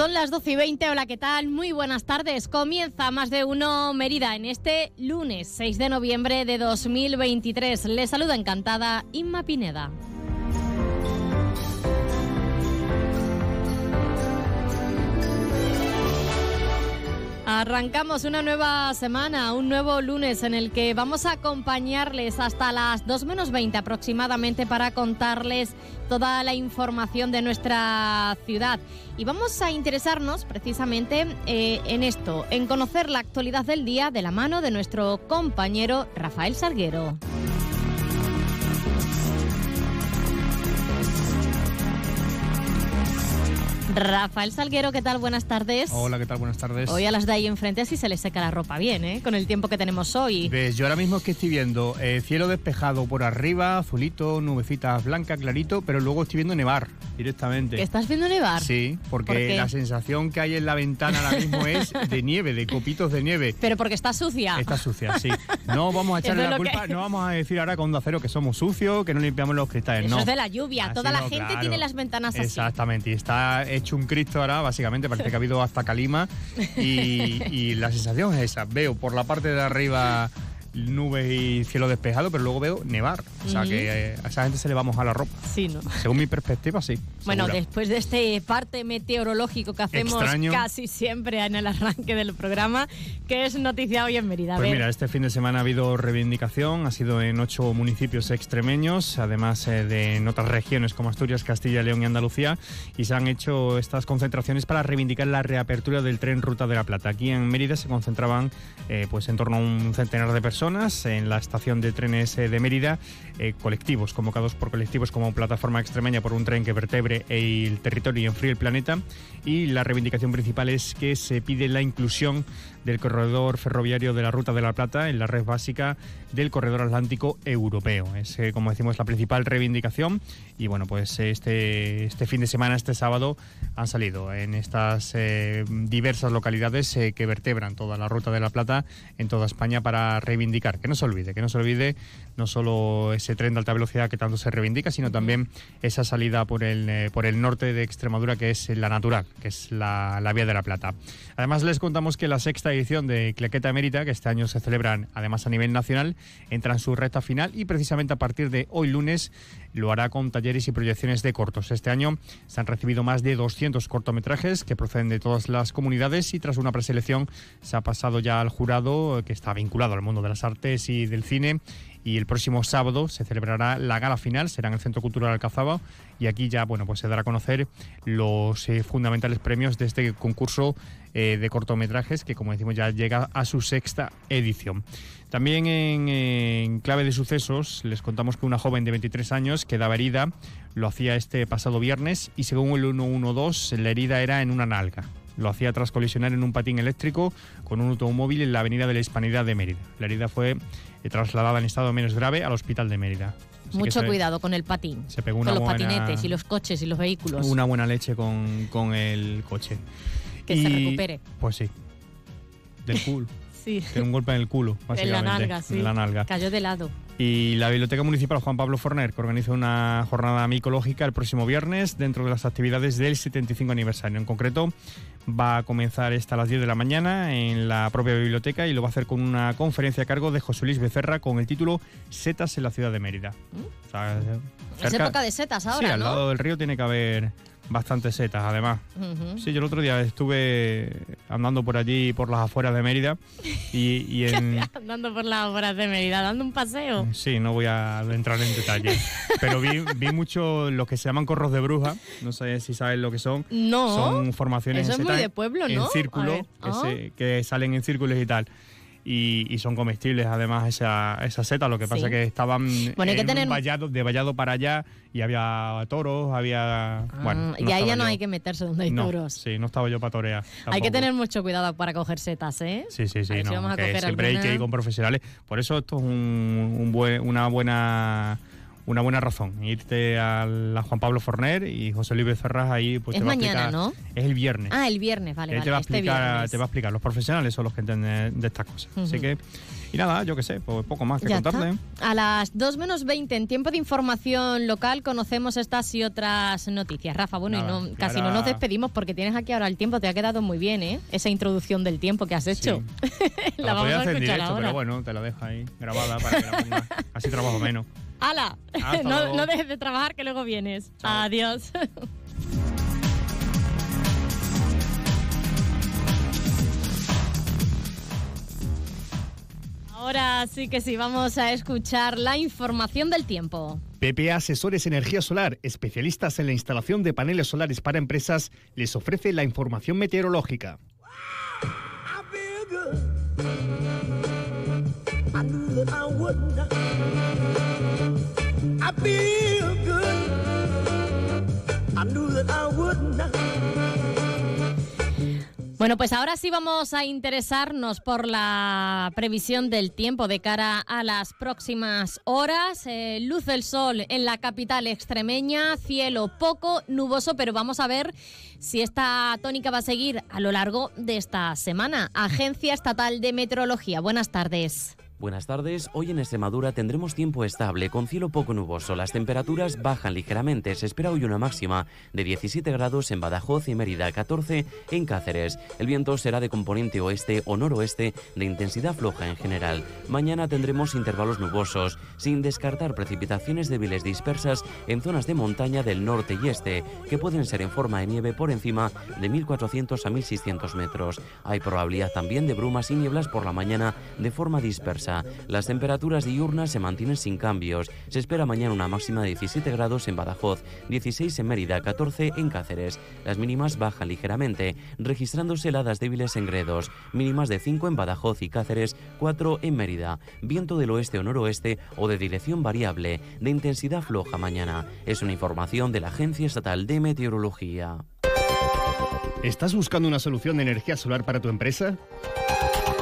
Son las 12 y 20, hola, ¿qué tal? Muy buenas tardes. Comienza más de uno Mérida en este lunes 6 de noviembre de 2023. Les saluda encantada Inma Pineda. Arrancamos una nueva semana, un nuevo lunes en el que vamos a acompañarles hasta las 2 menos 20 aproximadamente para contarles toda la información de nuestra ciudad. Y vamos a interesarnos precisamente eh, en esto, en conocer la actualidad del día de la mano de nuestro compañero Rafael Salguero. Rafael Salguero, ¿qué tal? Buenas tardes. Hola, ¿qué tal? Buenas tardes. Hoy a las de ahí enfrente así se les seca la ropa bien, ¿eh? Con el tiempo que tenemos hoy. Ves, yo ahora mismo es que estoy viendo eh, cielo despejado por arriba, azulito, nubecitas blancas, clarito, pero luego estoy viendo nevar directamente. ¿Que estás viendo nevar? Sí, porque la sensación que hay en la ventana ahora mismo es de nieve, de copitos de nieve. Pero porque está sucia. Está sucia, sí. No vamos a echarle la culpa, que- no vamos a decir ahora con Onda Cero que somos sucios, que no limpiamos los cristales, Eso no. es de la lluvia. Toda la gente claro. tiene las ventanas así. Exactamente, y está hecho un Cristo ahora, básicamente, parece que ha habido hasta calima y, y la sensación es esa. Veo por la parte de arriba nubes y cielo despejado, pero luego veo nevar. O sea Ujú. que eh, a esa gente se le va a mojar la ropa. Sí, ¿no? Según mi perspectiva, sí. Bueno, segura. después de este parte meteorológico que hacemos Extraño. casi siempre en el arranque del programa, que es noticia hoy en Mérida. Pues mira, este fin de semana ha habido reivindicación, ha sido en ocho municipios extremeños, además eh, de en otras regiones como Asturias, Castilla, León y Andalucía, y se han hecho estas concentraciones para reivindicar la reapertura del tren Ruta de la Plata. Aquí en Mérida se concentraban eh, pues en torno a un centenar de personas en la estación de trenes eh, de Mérida, eh, colectivos convocados por colectivos como Plataforma Extremeña por un tren que vertebre el territorio y enfríe el planeta, y la reivindicación principal es que se pide la inclusión del corredor ferroviario de la Ruta de la Plata en la red básica del corredor atlántico europeo. Es, eh, como decimos, la principal reivindicación y bueno, pues este, este fin de semana, este sábado, han salido en estas eh, diversas localidades eh, que vertebran toda la Ruta de la Plata en toda España para reivindicar, que no se olvide, que no se olvide no solo ese tren de alta velocidad que tanto se reivindica, sino también esa salida por el, eh, por el norte de Extremadura que es la natural, que es la, la Vía de la Plata. Además les contamos que la sexta edición de Claqueta Mérida, que este año se celebran además a nivel nacional, entra en su recta final y precisamente a partir de hoy lunes lo hará con talleres y proyecciones de cortos. Este año se han recibido más de 200 cortometrajes que proceden de todas las comunidades y tras una preselección se ha pasado ya al jurado eh, que está vinculado al mundo de las artes y del cine y el próximo sábado se celebrará la gala final, será en el Centro Cultural Alcazaba y aquí ya bueno pues se dará a conocer los eh, fundamentales premios de este concurso eh, de cortometrajes que como decimos ya llega a su sexta edición. También en, en clave de sucesos les contamos que una joven de 23 años quedaba herida, lo hacía este pasado viernes y según el 112 la herida era en una nalga. Lo hacía tras colisionar en un patín eléctrico con un automóvil en la avenida de la Hispanidad de Mérida. La herida fue eh, trasladada en estado menos grave al hospital de Mérida. Así mucho se- cuidado con el patín. Se pegó Con una los buena, patinetes y los coches y los vehículos. una buena leche con, con el coche. Que se recupere. Pues sí. Del culo. Sí. Tiene un golpe en el culo, En básicamente. la nalga, sí. En la nalga. Cayó de lado. Y la Biblioteca Municipal Juan Pablo Forner, que organiza una jornada micológica el próximo viernes dentro de las actividades del 75 aniversario. En concreto, va a comenzar esta a las 10 de la mañana en la propia biblioteca y lo va a hacer con una conferencia a cargo de José Luis Becerra con el título Setas en la ciudad de Mérida. O sea, Es cerca- época de setas Sí, ahora, al ¿no? lado del río tiene que haber bastantes setas, además. Sí, yo el otro día estuve andando por allí, por las afueras de Mérida, y, y en... Andando por las obras de Mérida, dando un paseo. Sí, no voy a entrar en detalle, pero vi, vi mucho los que se llaman corros de bruja, no sé si sabes lo que son. No. Son formaciones Eso en es muy de pueblo, en ¿no? A círculo, que, Ah. se- que salen en círculos y tal. Y, son comestibles además esa, esa seta. Lo que pasa es que estaban bueno, que tener... vallado, de vallado para allá y había toros, había... Ah, bueno, y ahí ya no hay que meterse donde hay toros. Sí, no estaba yo para torear. Hay que tener mucho cuidado para coger setas, ¿eh? Sí, sí, sí. No, siempre hay que ir con profesionales. Por eso esto es un, un buen, una buena una buena razón. Irte a la Juan Pablo Forner y José Luis Ferraz ahí pues es te va mañana, a explicar. ¿no? Es el viernes. Ah, el viernes, vale. Él te, va a este explicar, te va a explicar. Los profesionales son los que entienden de estas cosas. Así que. Y nada, yo qué sé, pues poco más que contarle. A las 2 menos 20, en tiempo de información local, conocemos estas y otras noticias. Rafa, bueno, y no, casi no nos despedimos porque tienes aquí ahora el tiempo, te ha quedado muy bien, ¿eh? Esa introducción del tiempo que has hecho. la, vamos a escuchar ahora. Pero bueno, te la dejo ahí grabada para que la. Así trabajo menos. ¡Hala! No, no, dejes de trabajar que luego vienes. Adiós. Ahora sí que sí, vamos a escuchar la información del tiempo. PPA Asesores Energía Solar, especialistas en la instalación de paneles solares para empresas, les ofrece la información meteorológica. Bueno, pues ahora sí vamos a interesarnos por la previsión del tiempo de cara a las próximas horas. Eh, luz del sol en la capital extremeña, cielo poco nuboso, pero vamos a ver si esta tónica va a seguir a lo largo de esta semana. Agencia Estatal de Meteorología, buenas tardes. Buenas tardes. Hoy en Extremadura tendremos tiempo estable, con cielo poco nuboso. Las temperaturas bajan ligeramente. Se espera hoy una máxima de 17 grados en Badajoz y Mérida, 14 en Cáceres. El viento será de componente oeste o noroeste, de intensidad floja en general. Mañana tendremos intervalos nubosos, sin descartar precipitaciones débiles dispersas en zonas de montaña del norte y este, que pueden ser en forma de nieve por encima de 1400 a 1600 metros. Hay probabilidad también de brumas y nieblas por la mañana de forma dispersa. Las temperaturas diurnas se mantienen sin cambios. Se espera mañana una máxima de 17 grados en Badajoz, 16 en Mérida, 14 en Cáceres. Las mínimas bajan ligeramente, registrándose heladas débiles en Gredos, mínimas de 5 en Badajoz y Cáceres, 4 en Mérida. Viento del oeste o noroeste o de dirección variable, de intensidad floja mañana. Es una información de la Agencia Estatal de Meteorología. ¿Estás buscando una solución de energía solar para tu empresa?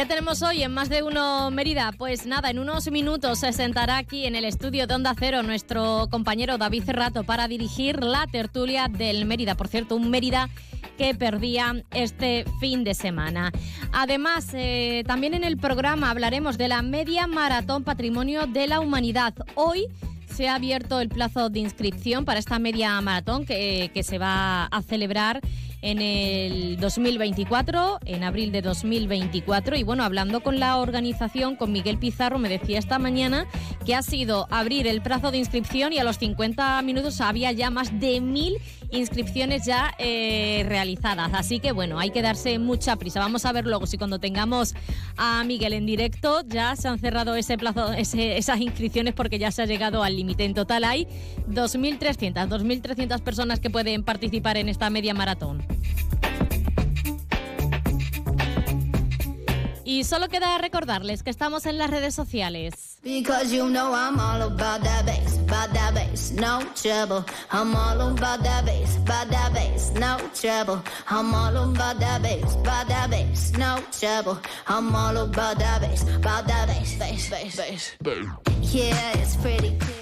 ¿Qué tenemos hoy en Más de Uno Mérida? Pues nada, en unos minutos se sentará aquí en el estudio de Onda Cero nuestro compañero David Cerrato para dirigir la tertulia del Mérida. Por cierto, un Mérida que perdía este fin de semana. Además, eh, también en el programa hablaremos de la Media Maratón Patrimonio de la Humanidad. Hoy se ha abierto el plazo de inscripción para esta media maratón que, que se va a celebrar en el 2024, en abril de 2024. Y bueno, hablando con la organización, con Miguel Pizarro, me decía esta mañana que ha sido abrir el plazo de inscripción y a los 50 minutos había ya más de mil inscripciones ya eh, realizadas. Así que bueno, hay que darse mucha prisa. Vamos a ver luego si cuando tengamos a Miguel en directo ya se han cerrado ese plazo, esas inscripciones porque ya se ha llegado al límite. En total hay 2.300, 2.300 personas que pueden participar en esta media maratón. Y solo queda recordarles que estamos en las redes sociales. Because you know I'm all about that bass, about that bass, no trouble. I'm all about that bass, about that bass, no trouble. I'm all about that bass, about that bass, no trouble. I'm all about that bass, about that bass, bass, bass, bass. Yeah, it's pretty clear.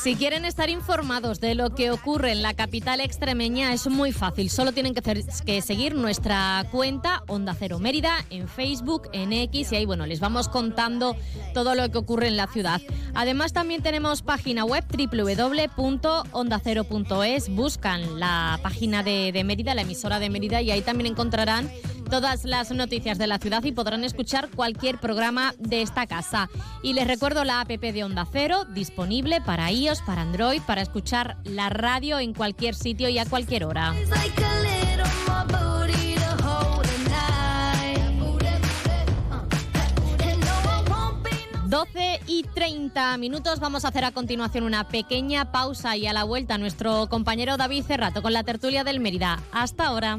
Si quieren estar informados de lo que ocurre en la capital extremeña es muy fácil. Solo tienen que, seguir nuestra cuenta Onda Cero Mérida en Facebook, en X y ahí bueno les vamos contando todo lo que ocurre en la ciudad. Además también tenemos página web www.ondacero.es. Buscan la página de, de Mérida, la emisora de Mérida y ahí también encontrarán todas las noticias de la ciudad y podrán escuchar cualquier programa de esta casa. Y les recuerdo la app de Onda Cero, disponible para para Android, para escuchar la radio en cualquier sitio y a cualquier hora. 12 y 30 minutos. Vamos a hacer a continuación una pequeña pausa y a la vuelta nuestro compañero David Cerrato con la tertulia del Mérida. Hasta ahora.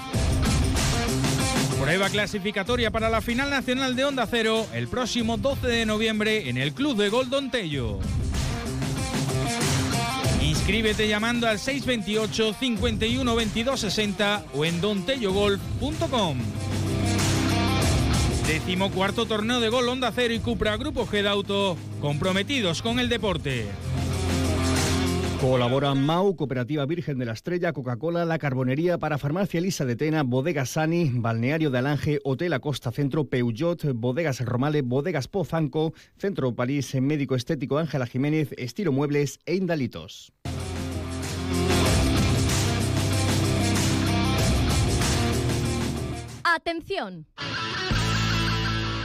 Prueba clasificatoria para la final nacional de Honda Cero el próximo 12 de noviembre en el Club de Gol Tello. Inscríbete llamando al 628 51 22 60 o en dontellogolf.com. Decimocuarto torneo de gol Honda Cero y Cupra Grupo G Auto, comprometidos con el deporte. Colaboran MAU, Cooperativa Virgen de la Estrella, Coca-Cola, La Carbonería para Farmacia Elisa de Tena, Bodegas Sani, Balneario de Alange, Hotel Acosta Centro, Peugeot, Bodegas Romale, Bodegas Pozanco, Centro París, Médico Estético Ángela Jiménez, Estilo Muebles e Indalitos. Atención.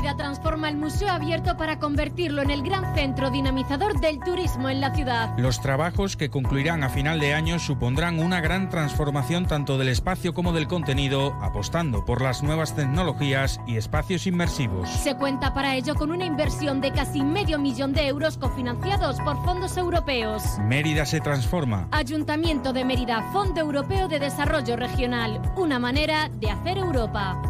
Mérida transforma el museo abierto para convertirlo en el gran centro dinamizador del turismo en la ciudad. Los trabajos que concluirán a final de año supondrán una gran transformación tanto del espacio como del contenido, apostando por las nuevas tecnologías y espacios inmersivos. Se cuenta para ello con una inversión de casi medio millón de euros cofinanciados por fondos europeos. Mérida se transforma. Ayuntamiento de Mérida, Fondo Europeo de Desarrollo Regional, una manera de hacer Europa.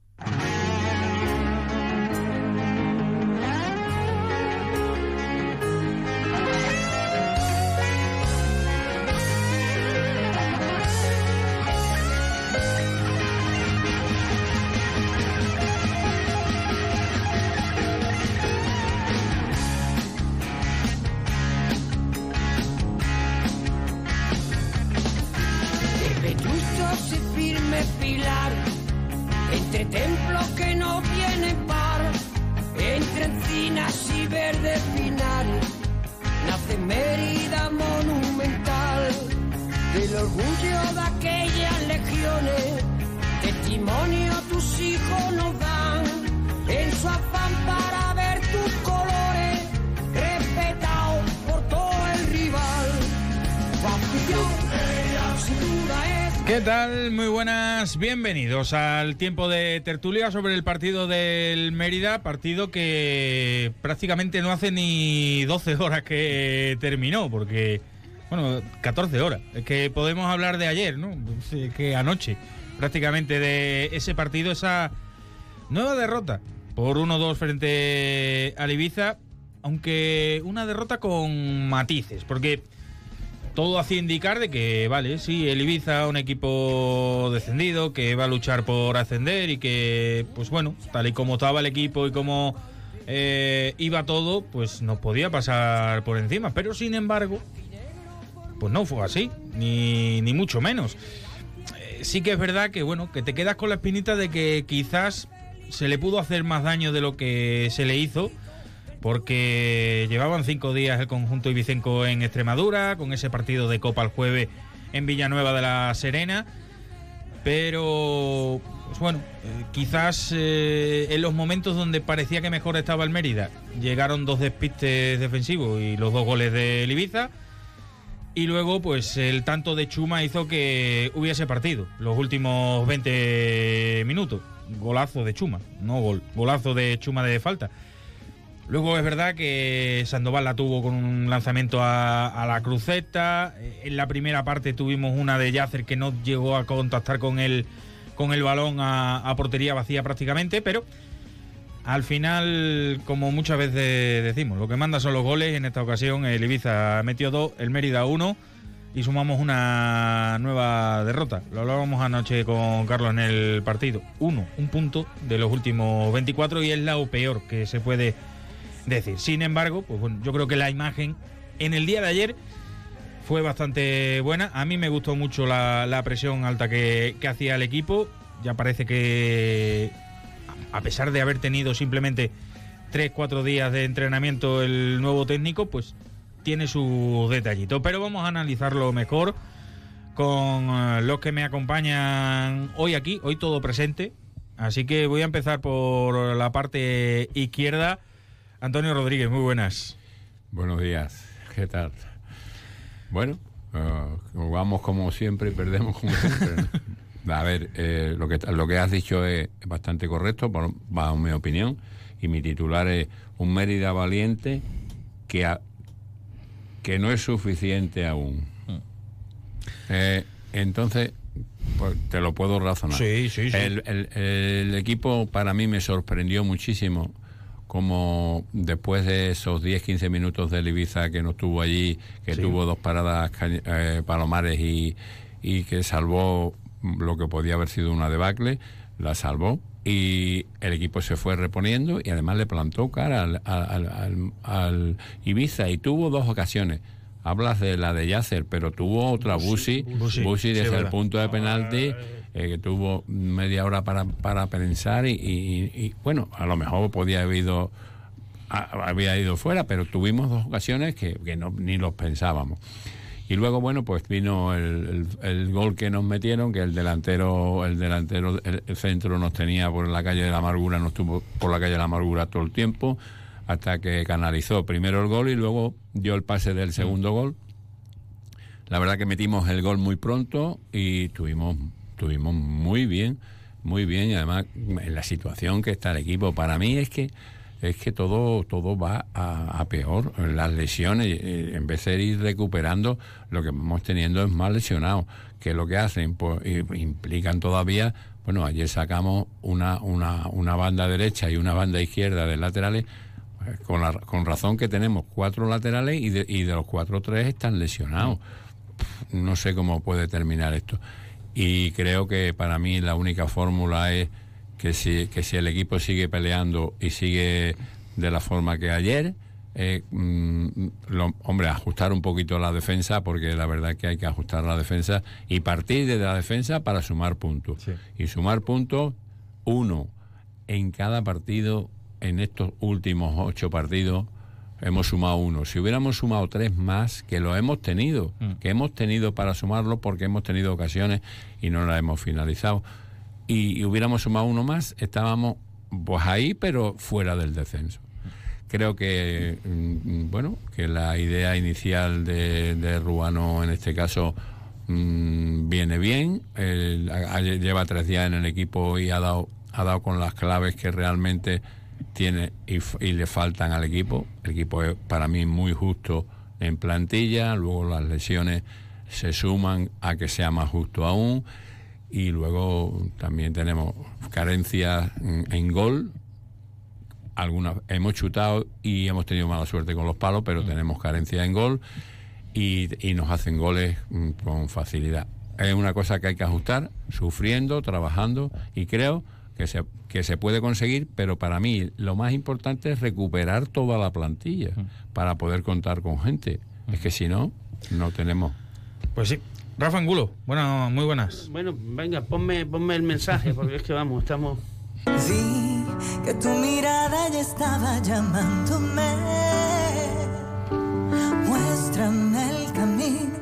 Bienvenidos al tiempo de tertulia sobre el partido del Mérida, partido que prácticamente no hace ni 12 horas que terminó, porque, bueno, 14 horas. Es que podemos hablar de ayer, ¿no? Que anoche, prácticamente de ese partido, esa nueva derrota por 1-2 frente al Ibiza, aunque una derrota con matices, porque todo hacía indicar de que, vale, sí, el Ibiza, un equipo descendido, que va a luchar por ascender y que, pues bueno, tal y como estaba el equipo y como eh, iba todo, pues nos podía pasar por encima. Pero sin embargo, pues no fue así, ni, ni mucho menos. Eh, sí que es verdad que, bueno, que te quedas con la espinita de que quizás se le pudo hacer más daño de lo que se le hizo porque llevaban cinco días el conjunto ibicenco en Extremadura, con ese partido de Copa el jueves en Villanueva de la Serena. Pero, pues bueno, eh, quizás eh, en los momentos donde parecía que mejor estaba el Mérida, llegaron dos despistes defensivos y los dos goles de Ibiza. Y luego, pues el tanto de Chuma hizo que hubiese partido los últimos 20 minutos. Golazo de Chuma, no gol, golazo de Chuma de falta. Luego es verdad que Sandoval la tuvo con un lanzamiento a, la cruceta. En la primera parte tuvimos una de Yacer que no llegó a contactar con el, con el balón a, portería vacía prácticamente, pero al final, como muchas veces decimos, lo que manda son los goles. En esta ocasión el Ibiza metió dos, el Mérida uno y sumamos una nueva derrota. Lo hablábamos anoche con Carlos en el partido. Uno, un punto de los últimos 24 y es la peor que se puede decir. Sin embargo, pues bueno, yo creo que la imagen en el día de ayer fue bastante buena. A mí me gustó mucho la, presión alta que, hacía el equipo. Ya parece que, a pesar de haber tenido simplemente 3-4 días de entrenamiento el nuevo técnico, pues tiene su detallito. Pero vamos a analizarlo mejor con eh, los que me acompañan hoy aquí, hoy todo presente. Así que voy a empezar por la parte izquierda. Antonio Rodríguez, muy buenas. Buenos días, ¿qué tal? Bueno, uh, jugamos como siempre y perdemos como siempre. A ver, eh, lo, que, lo que has dicho es bastante correcto, bajo mi opinión, y mi titular es un Mérida valiente que, que no es suficiente aún. Mm. Eh, entonces, pues te lo puedo razonar. Sí, sí, sí. El, el, equipo para mí me sorprendió muchísimo como después de esos 10-15 minutos de Ibiza que no estuvo allí, que tuvo dos paradas eh, palomares y, y, que salvó lo que podía haber sido una debacle, la salvó. Y el equipo se fue reponiendo y además le plantó cara al, al, al, Ibiza y tuvo dos ocasiones. Hablas de la de Yasser, pero tuvo otra Busi, Busi, desde el punto de penalti eh, que tuvo media hora para, para pensar y, bueno, a lo mejor podía haber ido, había ido fuera, pero tuvimos dos ocasiones que, no, ni los pensábamos. Y luego, bueno, pues vino el, el, gol que nos metieron, que el delantero, el delantero, el, centro nos tenía por la calle de la amargura, nos tuvo por la calle de la amargura todo el tiempo, hasta que canalizó primero el gol y luego dio el pase del segundo gol. La verdad que metimos el gol muy pronto y tuvimos estuvimos muy bien, muy bien y además en la situación que está el equipo. Para mí es que es que todo todo va a, peor. Las lesiones, eh, en vez de ir recuperando, lo que vamos teniendo es más lesionados. Que lo que hacen, pues implican todavía. Bueno, ayer sacamos una, una, una banda derecha y una banda izquierda de laterales. Pues, con, la, con razón que tenemos cuatro laterales y de, y de los cuatro, tres están lesionados. No sé cómo puede terminar esto y creo que para mí la única fórmula es que si, que si el equipo sigue peleando y sigue de la forma que ayer, eh, mm, hombre, ajustar un poquito la defensa, porque la verdad que hay que ajustar la defensa y partir de la defensa para sumar puntos. Y sumar puntos, uno en cada partido, en estos últimos ocho partidos, hemos sumado uno. Si hubiéramos sumado tres más, que lo hemos tenido, mm. que hemos tenido para sumarlo porque hemos tenido ocasiones y no la hemos finalizado, y, hubiéramos sumado uno más, estábamos pues ahí, pero fuera del descenso. Creo que, mm, bueno, que la idea inicial de, de Ruano en este caso mm, viene bien, lleva tres días en el equipo y ha dado, ha dado con las claves que realmente tiene y, y le faltan al equipo. El equipo es para mí muy justo en plantilla, luego las lesiones se suman a que sea más justo aún y luego también tenemos carencias en, gol. Algunas hemos chutado y hemos tenido mala suerte con los palos, pero tenemos carencias en gol y, nos hacen goles mm, con facilidad. Es una cosa que hay que ajustar, sufriendo, trabajando y creo que se, que se puede conseguir, pero para mí lo más importante es recuperar toda la plantilla para poder contar con gente. Es que si no, no tenemos. Pues sí. Rafa Angulo, bueno, muy buenas. Bueno, venga, ponme, ponme el mensaje, porque es que vamos, estamos... Vi que tu mirada ya estaba llamándome. Muéstrame el camino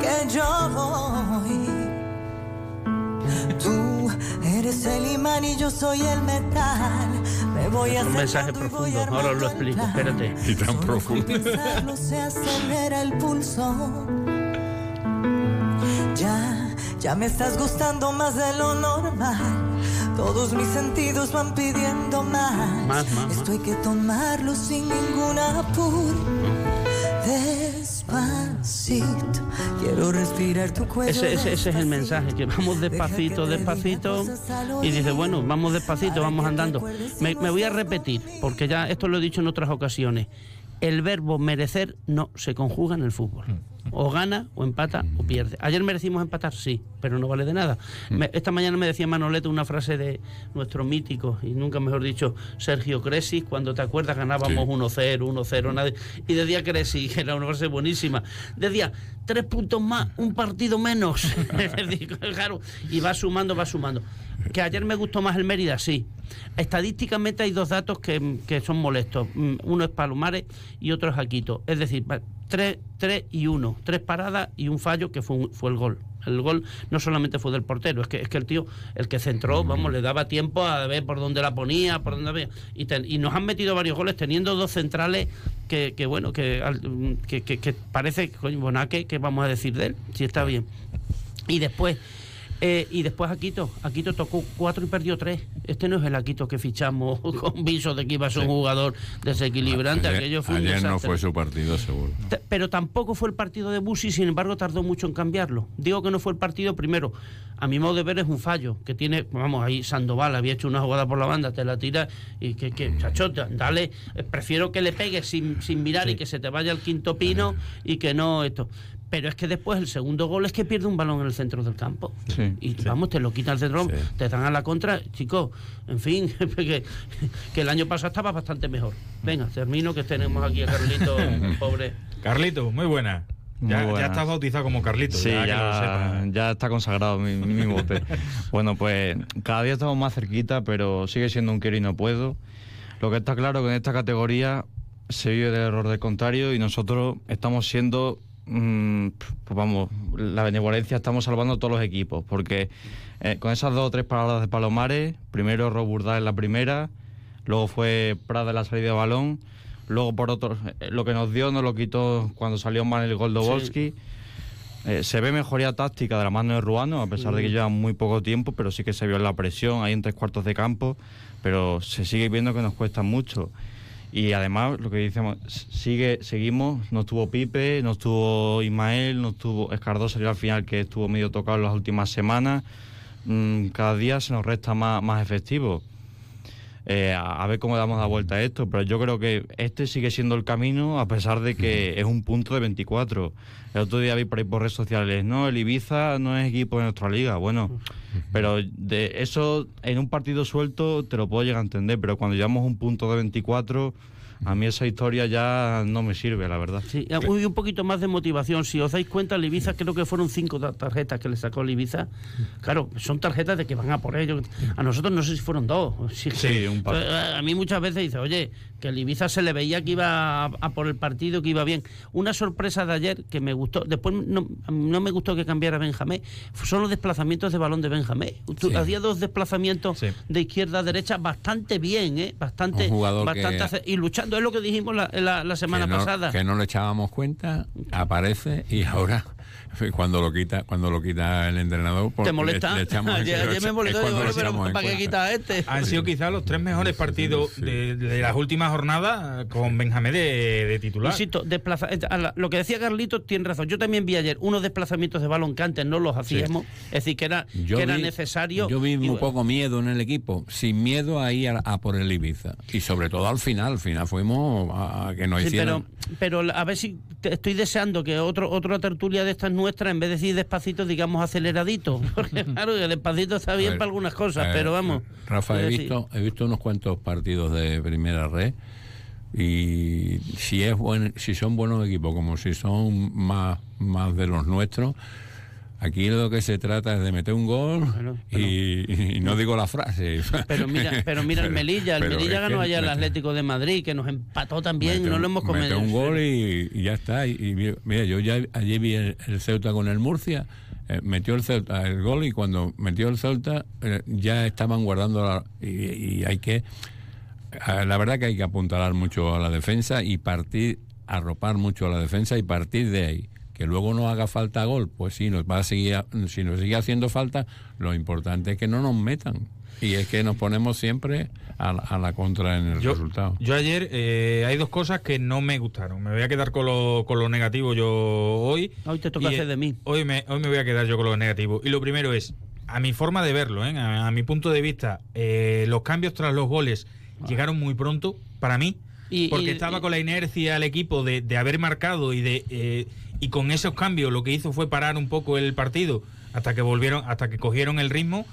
que yo voy. Tú eres el imán y yo soy el metal. Me voy a Un mensaje profundo, ahora lo explico, espérate. Y tan profundo. se acelera el pulso. Ya, ya me estás gustando más de lo normal. Todos mis sentidos van pidiendo más. Más, más, Esto hay que tomarlo sin ningún apuro. Despacito, quiero respirar tu cuello. Ese, ese, ese es el mensaje, que vamos despacito, despacito. Y dice, bueno, vamos despacito, vamos andando. Me, me voy a repetir, porque ya esto lo he dicho en otras ocasiones. El verbo merecer no se conjuga en el fútbol. O gana, o empata, o pierde. Ayer merecimos empatar, sí, pero no vale de nada. Me- esta mañana me decía Manoleto una frase de nuestro mítico, y nunca mejor dicho, Sergio Cresis, cuando te acuerdas ganábamos 1-0, 1-0, nadie. Y decía Cresis, que era una frase buenísima, decía, tres puntos más, un partido menos. Claro, y va sumando, va sumando. Que ayer me gustó más el Mérida, sí. Estadísticamente hay dos datos que, que son molestos. Mm, Uno es Palomares y otro es Aquito. Es decir, tres, tres y uno. Tres paradas y un fallo que fue, un- fue el gol. El gol no solamente fue del portero, es que, es que el tío, el que centró, vamos, le daba tiempo a ver por dónde la ponía, por dónde había. Y, ten- y nos han metido varios goles teniendo dos centrales que, que bueno, que, que, que- que parece, coño, Bonaque, ¿qué vamos a decir de él? Si está bien. Y después, eh, y después Aquito, Aquito tocó cuatro y perdió tres. Este no es el Aquito que fichamos con viso de que iba a ser un jugador desequilibrante. Ayer, Aquello fue ayer no fue su partido, seguro. T- Pero tampoco fue el partido de Busi, sin embargo tardó mucho en cambiarlo. Digo que no fue el partido primero. A mi modo de ver es un fallo que tiene, vamos, ahí Sandoval había hecho una jugada por la banda, te la tira y que, que chachota, dale, eh, prefiero que le pegues sin, sin mirar y que se te vaya el quinto pino y que no esto. Pero es que después el segundo gol es que pierde un balón en el centro del campo. y vamos, te lo quita el centro, te dan a la contra, chicos, en fin, que, que el año pasado estaba bastante mejor. Venga, termino que tenemos aquí a Carlito, pobre. Carlito, muy buena. Ya, estás bautizado como Carlito. Sí, ya, ya, sepas. ya está consagrado mi, mi bote. bueno, pues cada día estamos más cerquita, pero sigue siendo un quiero y no puedo. Lo que está claro que en esta categoría se vive del error del contrario y nosotros estamos siendo, pues vamos, la benevolencia estamos salvando a todos los equipos, porque eh, con esas dos o tres paradas de Palomares, primero Roburdá en la primera, luego fue Prada en la salida de balón, luego por otro, eh, lo que nos dio nos lo quitó cuando salió mal el gol Volsky. Eh, se ve mejoría táctica de la mano de Ruano, a pesar de que Mm. lleva muy poco tiempo, pero sí que se vio en la presión ahí en tres cuartos de campo, pero se sigue viendo que nos cuesta mucho. Y además, lo que decimos, sigue, seguimos, no estuvo Pipe, no estuvo Ismael, no estuvo Escardó, salió al final que estuvo medio tocado en las últimas semanas. Mm, cada día se nos resta más, más efectivo. Eh, a, a ver cómo damos la vuelta a esto, pero yo creo que este sigue siendo el camino a pesar de que es un punto de 24. El otro día vi por ahí por redes sociales, no, el Ibiza no es equipo de nuestra liga, bueno, pero de eso en un partido suelto te lo puedo llegar a entender, pero cuando llevamos un punto de 24, a mí esa historia ya no me sirve, la verdad. Sí, y un poquito más de motivación. Si os dais cuenta, el Ibiza creo que fueron cinco ta- tarjetas que le sacó el Ibiza. Claro, son tarjetas de que van a por ello. A nosotros no sé si fueron dos. Sí, Sí, un par. A mí muchas veces dice, oye, que el Ibiza se le veía que iba a, a por el partido, que iba bien. Una sorpresa de ayer que me gustó, después no, no me gustó que cambiara Benjamé, son los desplazamientos de balón de Benjamé. Sí. Hacía dos desplazamientos de izquierda a derecha bastante bien, ¿eh? Bastante, Un jugador bastante que- y luchando, es lo que dijimos la, la- la semana que no, pasada. que no le echábamos cuenta, aparece y ahora cuando lo quita cuando lo quita el entrenador ¿Te molesta? le- le echamos- ayer, ayer me molestó, pero ¿para qué quita a este? Han sido quizás los tres mejores partidos de, de las últimas jornadas con Benjamín de, de titular. Insisto, desplaza- eh, a la- lo que decía Carlitos tiene razón. Yo también vi ayer unos desplazamientos de balón que antes no los hacíamos. Es decir, que era, Yo que era necesario. Yo vi Y un bueno, poco miedo en el equipo, sin miedo a ir a, a por el Ibiza. Y sobre todo al final, al final fuimos a, a que nos Sí, hicieran... pero, pero a ver si te- estoy deseando que otro otra tertulia de estas nuestras, en vez de decir despacito, digamos aceleradito. Porque claro, que despacito está bien ver, para algunas cosas, pero vamos. Rafa, he visto, he visto unos cuantos partidos de primera red y si es buen, si son buenos equipos como si son más, más de los nuestros, aquí lo que se trata es de meter un gol y, y no digo la frase. Pero mira, pero mira el Pero- Melilla, el Melilla ganó ayer el Atlético de Madrid, que nos empató también, mete no lo hemos mete comido. un gol y, y ya está. Y, y mira, yo ya allí vi el, el Ceuta con el Murcia, eh, metió el Ceuta el gol y cuando metió el Ceuta eh, ya estaban guardando la- y, hay que eh, la verdad que hay que apuntalar mucho a la defensa y partir arropar mucho a la defensa y partir de ahí que luego no haga falta gol pues sí nos va a seguir a- si nos sigue haciendo falta lo importante es que no nos metan y es que nos ponemos siempre a, la- a la contra en el Yo- resultado Yo ayer eh, hay dos cosas que no me gustaron. Me voy a quedar con lo, con lo negativo yo hoy. Hoy te toca Y, hacer de mí. Hoy me, hoy me voy a quedar yo con lo negativo. Y lo primero es, a mi forma de verlo, ¿eh? a, a mi punto de vista, eh, los cambios tras los goles llegaron muy pronto para mí. Y- porque y- estaba y- con la inercia el equipo de, de haber marcado y de eh, y con esos cambios lo que hizo fue parar un poco el partido hasta que volvieron, hasta que cogieron el ritmo.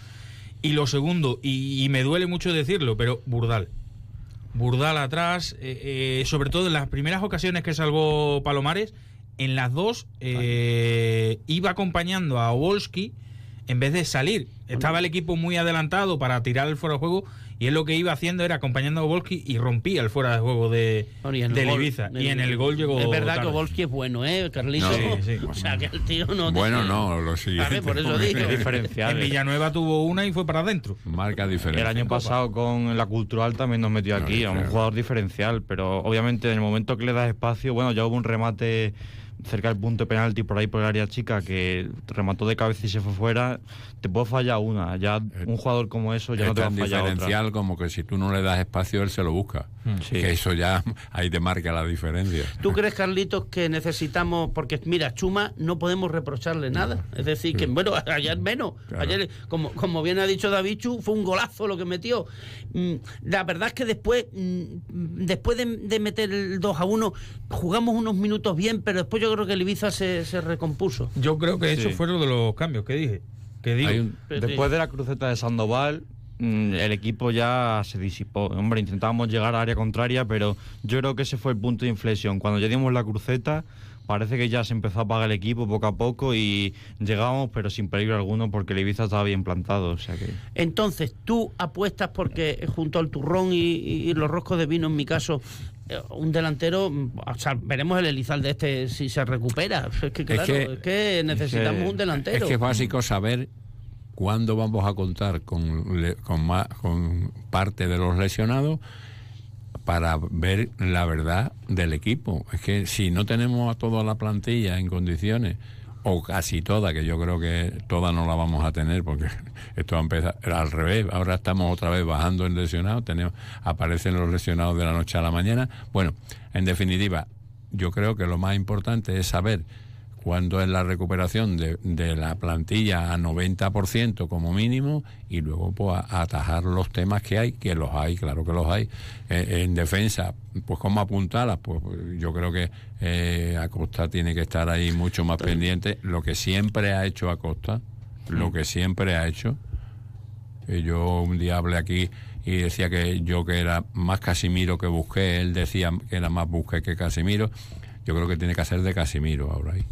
Y lo segundo, y, me duele mucho decirlo, pero Burdal. Burdal atrás, eh, eh, sobre todo en las primeras ocasiones que salvó Palomares, en las dos eh, iba acompañando a Wolski en vez de salir. Estaba el equipo muy adelantado para tirar el fuera de juego y él lo que iba haciendo era acompañando a Volsky y rompía el fuera de juego de, Bueno, gol- Ibiza. en y en el gol llegó. Es verdad tarde. que Volsky es bueno, ¿eh, Carlito? No, sí, sí. O sea, que el tío no. Bueno, no, lo siguiente. ¿Sabes? Por eso digo. En Villanueva tuvo una y fue para adentro. Marca diferencia. El año pasado con la cultural también nos metió aquí, a un jugador diferencial, pero obviamente en el momento que le das espacio, bueno, ya hubo un remate cerca del punto de penalti por ahí por el área chica que remató de cabeza y se fue fuera, te puede fallar una. Ya un jugador como eso ya es no te va a fallar otra. diferencial como que si tú no le das espacio, él se lo busca. Sí. Que eso ya ahí te marca la diferencia. ¿Tú crees, Carlitos, que necesitamos, porque mira, Chuma no podemos reprocharle nada? Es decir, que bueno, ayer menos. Claro. Ayer, como, como bien ha dicho David Chu, fue un golazo lo que metió. Mm, La verdad es que después, mm, después de, de meter el 2 a 1, jugamos unos minutos bien, pero después yo creo que el Ibiza se, se recompuso. Yo creo que eso fue uno de los cambios que dije. Que digo. Después de la cruceta de Sandoval, mm, el equipo ya se disipó. Hombre, intentábamos llegar al área contraria, pero yo creo que ese fue el punto de inflexión. Cuando ya dimos la cruceta, parece que ya se empezó a apagar el equipo poco a poco y llegábamos, pero sin peligro alguno, porque el Ibiza estaba bien plantado. O sea que. Entonces, tú apuestas porque eh, junto al turrón y, los roscos de vino, en mi caso, un delantero, mm, o sea, veremos el Elizalde este si se recupera. Es que, claro, es que, necesitamos un delantero. Es que es básico saber cuándo vamos a contar con, con parte de los lesionados para ver la verdad del equipo. Es que si no tenemos a toda la plantilla en condiciones, o casi toda, que yo creo que toda no la vamos a tener, porque esto va a empezar al revés. Ahora estamos otra vez bajando en lesionados, tenemos, aparecen los lesionados de la noche a la mañana. Bueno, en definitiva, yo creo que lo más importante es saber cuándo es la recuperación de, de la plantilla a 90% como mínimo y luego pues a- a atajar los temas que hay, que los hay, claro que los hay. Eh, en defensa, pues como apuntarlas, pues, pues, yo creo que eh, Acosta tiene que estar ahí mucho más pendiente. Lo que siempre ha hecho Acosta, lo que siempre ha hecho, que yo un día hablé aquí y decía que yo que era más Casimiro que Busqué, él decía que era más Busqué que Casimiro, yo creo que tiene que hacer de Casimiro ahora ahí.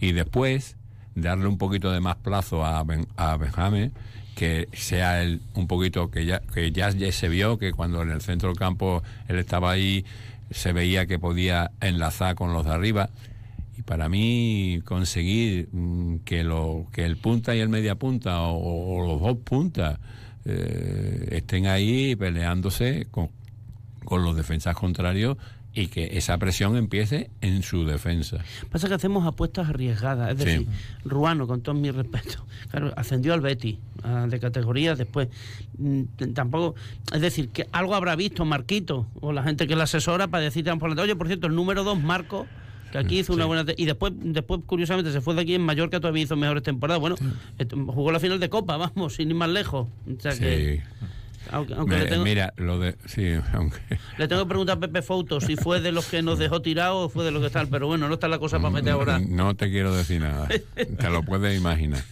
Y después darle un poquito de más plazo a, ben, a Benjamín, que sea él un poquito, que ya, que ya se vio que cuando en el centro del campo él estaba ahí, se veía que podía enlazar con los de arriba. Y para mí conseguir mm, que, lo, que el punta y el media punta o, o los dos puntas eh, estén ahí peleándose con, con los defensas contrarios y que esa presión empiece en su defensa. Pasa que hacemos apuestas arriesgadas, es Sí. decir, Ruano, con todo mi respeto, claro, ascendió al Betty ah, de categoría después. Mm, Tampoco, es decir, que algo habrá visto Marquito o la gente que le asesora para decir por la oye, por cierto, el número 2, Marco, que aquí hizo una buena... Y después, después, curiosamente, se fue de aquí en Mallorca, todavía hizo mejores temporadas. Bueno, et- jugó la final de Copa, vamos, sin ir más lejos. O sea que... Aunque, aunque Me- le, tengo, Mira, lo de... Sí, aunque... le tengo que preguntar a Pepe Fouto si fue de los que nos dejó tirados o fue de los que tal, pero bueno, no está la cosa para meter ahora. No te quiero decir nada. Te lo puedes imaginar.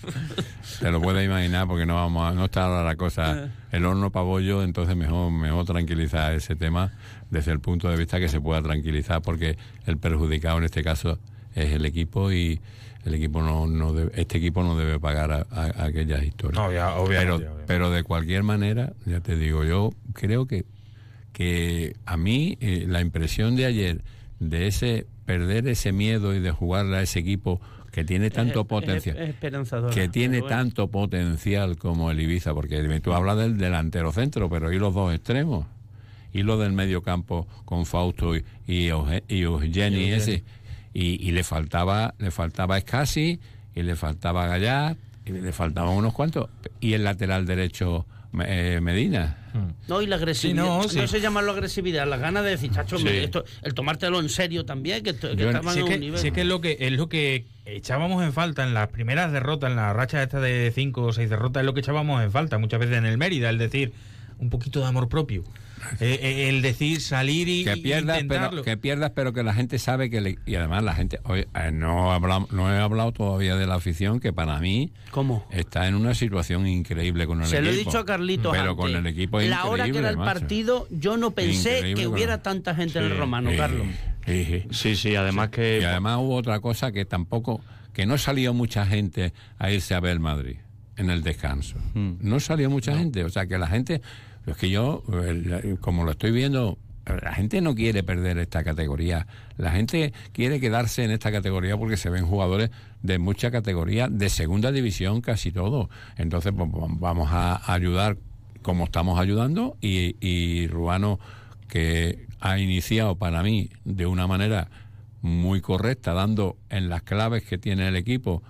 Te lo puedes imaginar porque no vamos a- no está ahora la cosa el horno para bollo, entonces mejor mejor tranquilizar ese tema desde el punto de vista que se pueda tranquilizar porque el perjudicado en este caso es el equipo y el equipo no, no debe- este equipo no debe pagar a, a- a aquellas historias. Obviamente, pero, obviamente. pero de cualquier manera, ya te digo, yo creo que que a mí eh, la impresión de ayer de ese perder ese miedo y de jugarle a ese equipo que tiene tanto Es- potencial es que tiene bueno. tanto potencial como el Ibiza porque tú hablas del delantero centro pero y los dos extremos y lo del medio campo con Fausto y, y, Euge- y Eugeni Y ese y, y le faltaba le faltaba Escasi y le faltaba Gallar y le faltaban unos cuantos y el lateral derecho eh, Medina No, y la agresividad. Sí, no, no, sí. se llama la agresividad, las ganas de decir, chacho, Sí. me- esto, el tomártelo en serio también, que, que Yo- estaban es un que, nivel. es que es lo que es lo que echábamos en falta en las primeras derrotas, en la racha esta de cinco o seis derrotas, es lo que echábamos en falta muchas veces en el Mérida, el decir un poquito de amor propio. Eh, eh, el decir salir y, que pierdas pero que pierdas pero que la gente sabe que le- y además la gente hoy eh, no hablamos no he hablado todavía de la afición que para mí ¿Cómo? está en una situación increíble con el Se equipo lo he dicho a Carlitos pero antes. con el equipo es La hora que era el macho. partido, yo no pensé Increíble que con- hubiera tanta gente en el romano, sí, Carlos. sí, sí. Sí, sí, además que... y además hubo otra cosa que tampoco que no salió mucha gente a irse a ver el Madrid en el descanso Hmm. no salió mucha gente o sea que la gente es que yo eh, como lo estoy viendo la gente no quiere perder esta categoría. La gente quiere quedarse en esta categoría porque se ven jugadores de mucha categoría de segunda división casi todo entonces pues, vamos a ayudar como estamos ayudando y, y Ruano que ha iniciado para mí de una manera muy correcta, dando en las claves que tiene el equipo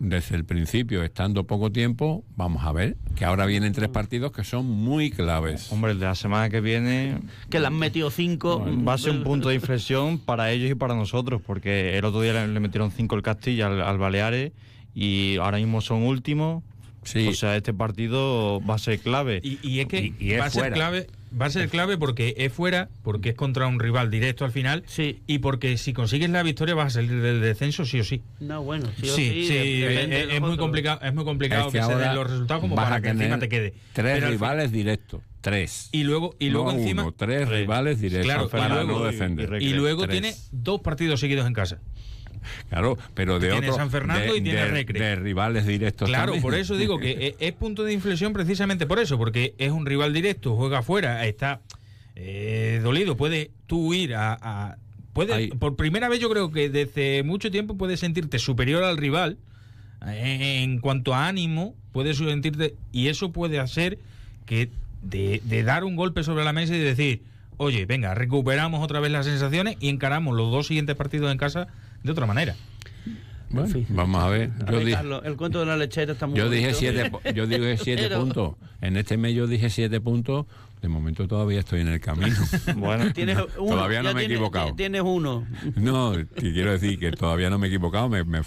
desde el principio, estando poco tiempo, vamos a ver que ahora vienen tres partidos que son muy claves. Hombre, el de la semana que viene Que le han metido cinco. va a ser un punto de inflexión para ellos y para nosotros, porque el otro día le, le metieron cinco el Castilla al, al Baleares y ahora mismo son últimos. O sea, este partido va a ser clave. Y, y es que Y- y es va a ser fuera. clave, va a ser clave porque es fuera, porque es contra un rival directo al final, y porque si consigues la victoria vas a salir del descenso sí o sí. No, bueno, sí, Sí, o sí, sí, de- es, muy complicado, es muy complicado Es que, que se den ahora los resultados como para que encima te quede. Tres Pero rivales directos, tres. Y luego, y luego No encima. uno, tres rivales directos Claro, y para luego, no defender. y luego Tres. tiene dos partidos seguidos en casa. Claro, pero de Tiene otro San Fernando de, y tiene de- Recre. de rivales directos. Claro, también. por eso digo que es, es punto de inflexión precisamente por eso, porque es un rival directo, juega afuera, está eh, dolido, puede tú ir a... a- puede, Ahí. por primera vez yo creo que desde mucho tiempo puedes sentirte superior al rival eh, en cuanto a ánimo, puedes sentirte... Y eso puede hacer que de, de dar un golpe sobre la mesa y decir, oye, venga, recuperamos otra vez las sensaciones y encaramos los dos siguientes partidos en casa de otra manera. Bueno, vamos a ver. A Yo, ver, di- Carlos, el cuento de la lechera está muy yo dije bonito. siete, yo dije siete Pero- puntos. En este mes yo dije siete puntos. De momento todavía estoy en el camino. Bueno, Tienes uno, todavía no ya me he tienes- equivocado. Tienes uno. No, quiero decir que todavía no me he equivocado. Me, me-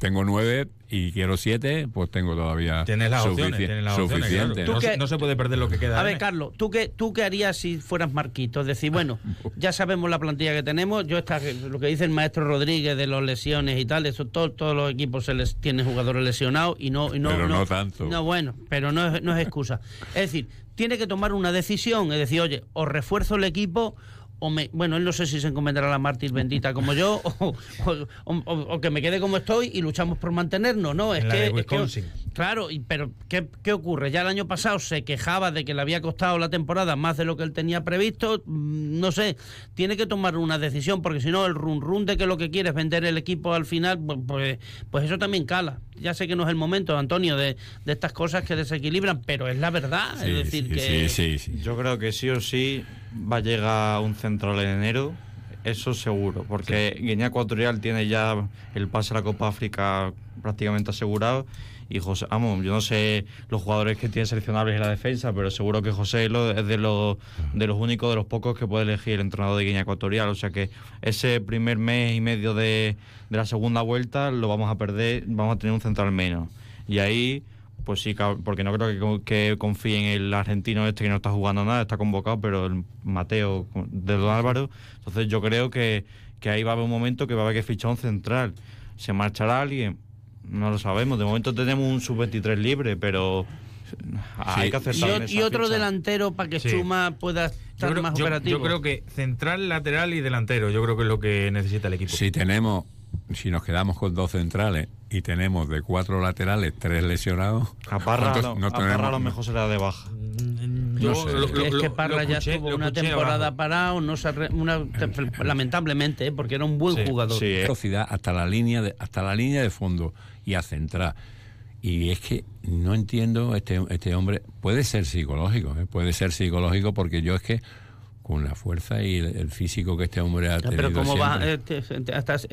tengo nueve y quiero siete, pues tengo todavía Tienes las opciones, sufici- tienes las opciones, claro. suficiente. No, ¿no? se, no se puede perder lo que queda. A de ver. Carlos, ¿tú qué, ¿tú qué harías si fueras Marquito? Es decir, bueno, ya sabemos la plantilla que tenemos. Yo está, lo que dice el maestro Rodríguez de los lesiones y tal, eso todo, todos los equipos se les tienen jugadores lesionados y no, y no, Pero no tanto. No, bueno, pero no es, no es excusa. Es decir, tiene que tomar una decisión, es decir, oye, o refuerzo el equipo o me, bueno, él no sé si se encomendará a la mártir bendita como yo o, o- o- o que me quede como estoy y luchamos por mantenernos, ¿no? Es En la que, de es que- Wisconsin. Claro, y, pero ¿qué, ¿qué ocurre? Ya el año pasado se quejaba de que le había costado la temporada más de lo que él tenía previsto. Mm, No sé, tiene que tomar una decisión, porque si no, el run run de que lo que quiere es vender el equipo al final, pues, pues, pues eso también cala. Ya sé que no es el momento, Antonio, de, de estas cosas que desequilibran, pero es la verdad. es decir, que. Yo creo que sí o sí va a llegar un central en enero Eso seguro, porque Guinea Ecuatorial tiene ya el pase a la Copa África prácticamente asegurado. Y José, vamos, yo no sé los jugadores que tiene seleccionables en la defensa, pero seguro que José es de los, de los únicos, de los pocos que puede elegir el entrenador de Guinea Ecuatorial. O sea que ese primer mes y medio de, de la segunda vuelta lo vamos a perder, vamos a tener un central menos. Y ahí, pues sí, porque no creo que, co- que confíe en el argentino este que no está jugando nada, está convocado, pero el Mateo de Don Álvaro. Entonces yo creo que, que ahí va a haber un momento que va a haber que fichar un central. ¿Se marchará alguien? No lo sabemos. De momento tenemos un sub-23 libre, pero hay que Y, acertar esa y otro ficha. delantero para que Sí. Chuma pueda Yo estar creo, más yo- operativo. yo creo que central, lateral y delantero, yo creo que es lo que necesita el equipo. Si tenemos, si nos quedamos con dos centrales y tenemos de cuatro laterales tres lesionados, A Parra, ¿cuántos a lo- no a Parra a lo tenemos? mejor será de baja. Yo No sé. lo- lo- es que Parra lo ya escuché- estuvo una temporada abajo. parado, no se ha re- una, lamentablemente, ¿eh? porque era un buen jugador. velocidad hasta la línea de, hasta la línea de fondo y a centrar. Y es que no entiendo este este hombre puede ser psicológico, ¿eh? puede ser psicológico porque yo es que con la fuerza y el, el físico que este hombre ha Ya, tenido Pero cómo vas, eh,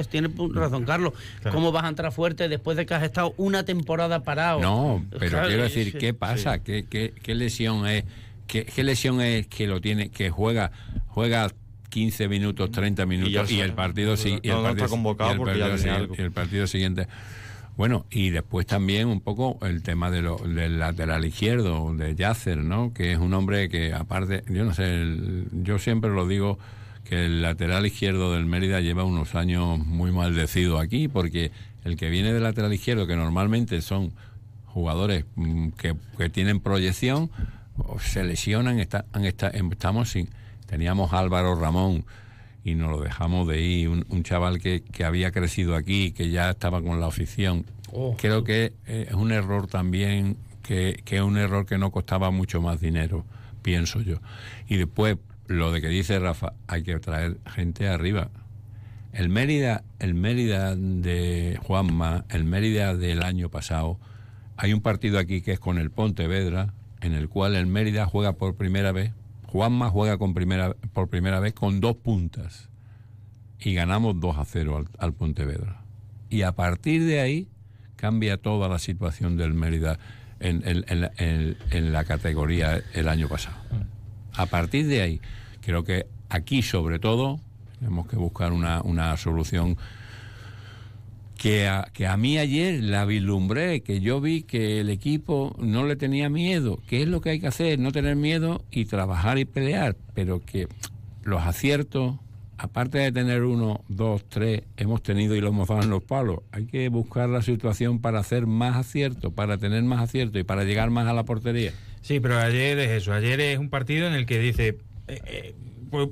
tiene razón Carlos, cómo vas a entrar fuerte después de que has estado una temporada parado. No, pero Claro, quiero decir, ¿qué pasa? ¿Qué, qué, qué lesión es? ¿Qué, qué lesión es que lo tiene, que juega, juega 15 minutos, 30 minutos y, el partido sí, y No, no está convocado y el porque ya tiene algo. el partido siguiente. Bueno, y después también un poco el tema de lo, del lateral izquierdo, de Yacer, ¿no? Que es un hombre que, aparte, yo no sé, yo siempre lo digo, que el lateral izquierdo del Mérida lleva unos años muy maldecido aquí, porque el que viene del lateral izquierdo, que normalmente son jugadores mm, que, que tienen proyección, se lesionan, está- estamos sin... Teníamos Álvaro Ramón, y nos lo dejamos de ir. Un, un chaval que, que había crecido aquí, que ya estaba con la afición. Oh. Creo que eh, es un error también, que, que es un error que no costaba mucho más dinero, pienso yo. Y después, lo de que dice Rafa, hay que traer gente arriba. El Mérida, el Mérida de Juanma, el Mérida del año pasado, hay un partido aquí que es con el Pontevedra, en el cual el Mérida juega por primera vez, Juanma juega con primera, por primera vez con dos puntas y ganamos 2 a 0 al, al Pontevedra. Y a partir de ahí cambia toda la situación del Mérida en, en- en la- en- en la categoría el año pasado. A partir de ahí, creo que aquí sobre todo tenemos que buscar una, una solución que a, que a mí ayer la vislumbré, que yo vi que el equipo no le tenía miedo. ¿Qué es lo que hay que hacer? No tener miedo y trabajar y pelear, pero que los aciertos, aparte de tener uno, dos, tres, hemos tenido y lo hemos dado en los palos. Hay que buscar la situación para hacer más aciertos, para tener más aciertos y para llegar más a la portería. Sí, pero ayer es eso. Ayer es un partido en el que dice, eh, eh, pues,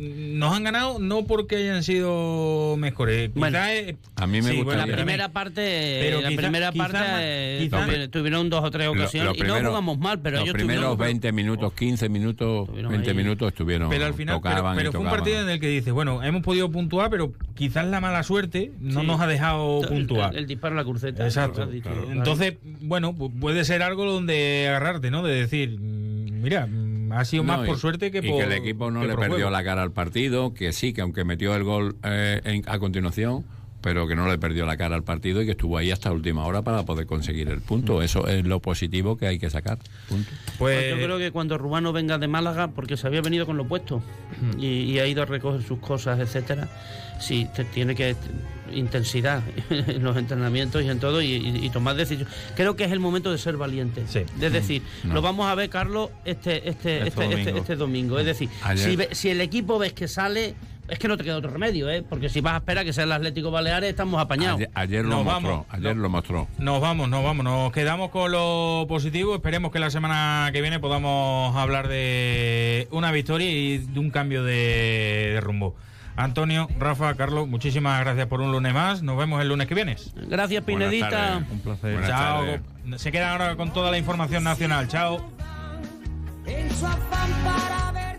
nos han ganado no porque hayan sido mejores. Bueno, Quizá, eh, a mí me sí, bueno, La primera me- parte, pero la quizá- primera quizá parte eh, quizá- tuvieron, dos o tres Lo- lo ocasiones y no jugamos mal, pero los ellos primeros tuvieron- 20 minutos, 15 minutos, 20 ahí. minutos estuvieron, Pero al final, pero, tocaban pero fue un partido en el que dice, bueno, hemos podido puntuar, pero quizás la mala suerte no Sí. nos ha dejado El- puntuar. El, el disparo a la cruceta. Exacto. dicho, claro. Entonces, bueno, pu- puede ser algo donde agarrarte, ¿no? De decir, mm, mira, ha sido No, más y- por suerte que y por. que el equipo no le perdió juego. la cara al partido, que sí, que aunque metió el gol eh, en- a continuación, pero que no le perdió la cara al partido y que estuvo ahí hasta última hora para poder conseguir el punto. Mm. Eso es lo positivo que hay que sacar. Punto. Pues yo creo que cuando Rubano venga de Málaga, porque se había venido con lo puesto y, y ha ido a recoger sus cosas, etcétera, sí, te- tiene que intensidad en los entrenamientos y en todo y, y- y tomar decisiones. Creo que es el momento de ser valiente. Es decir, No. lo vamos a ver, Carlos, este, este, Este este, este, domingo. este domingo. Es decir, si, ve- si el equipo ves que sale, es que no te queda otro remedio, ¿eh? porque si vas a esperar que sea el Atlético Baleares, estamos apañados. Ayer, ayer lo Nos mostró, vamos. ayer lo mostró. Nos vamos, nos vamos, nos quedamos con lo positivo. Esperemos que la semana que viene podamos hablar de una victoria y de un cambio de, de rumbo. Antonio, Rafa, Carlos, muchísimas gracias por un lunes más. Nos vemos el lunes que viene. Gracias, Pinedita. Un placer. Buenas Chao. tardes. Se quedan ahora con toda la información nacional. Chao. en su afán para ver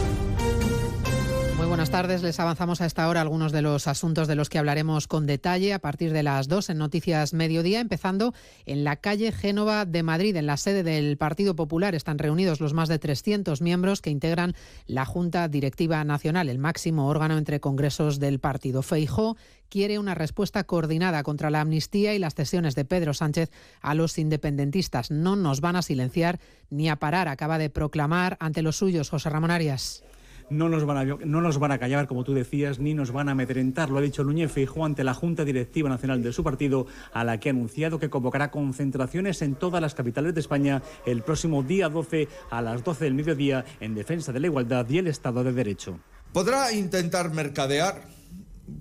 Buenas tardes. Les avanzamos a esta hora algunos de los asuntos de los que hablaremos con detalle a partir de las 2 en Noticias Mediodía, empezando en la calle Génova de Madrid, en la sede del Partido Popular. Están reunidos los más de 300 miembros que integran la Junta Directiva Nacional, el máximo órgano entre congresos del partido. Feijó quiere una respuesta coordinada contra la amnistía y las cesiones de Pedro Sánchez a los independentistas. No nos van a silenciar ni a parar, acaba de proclamar ante los suyos José Ramón Arias no nos, van a, no nos van a callar, como tú decías, ni nos van a amedrentar. Lo ha dicho Núñez Feijóo ante la Junta Directiva Nacional de su partido, a la que ha anunciado que convocará concentraciones en todas las capitales de España el próximo día 12 a las 12 del mediodía en defensa de la igualdad y el Estado de Derecho. Podrá intentar mercadear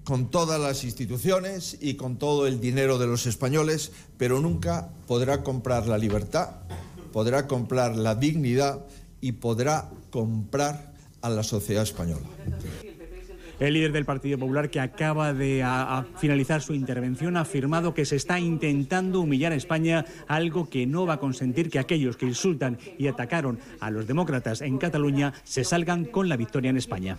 con todas las instituciones y con todo el dinero de los españoles, pero nunca podrá comprar la libertad, podrá comprar la dignidad y podrá comprar a la sociedad española. El líder del Partido Popular, que acaba de finalizar su intervención, ha afirmado que se está intentando humillar a España, algo que no va a consentir que aquellos que insultan y atacaron a los demócratas en Cataluña se salgan con la victoria en España.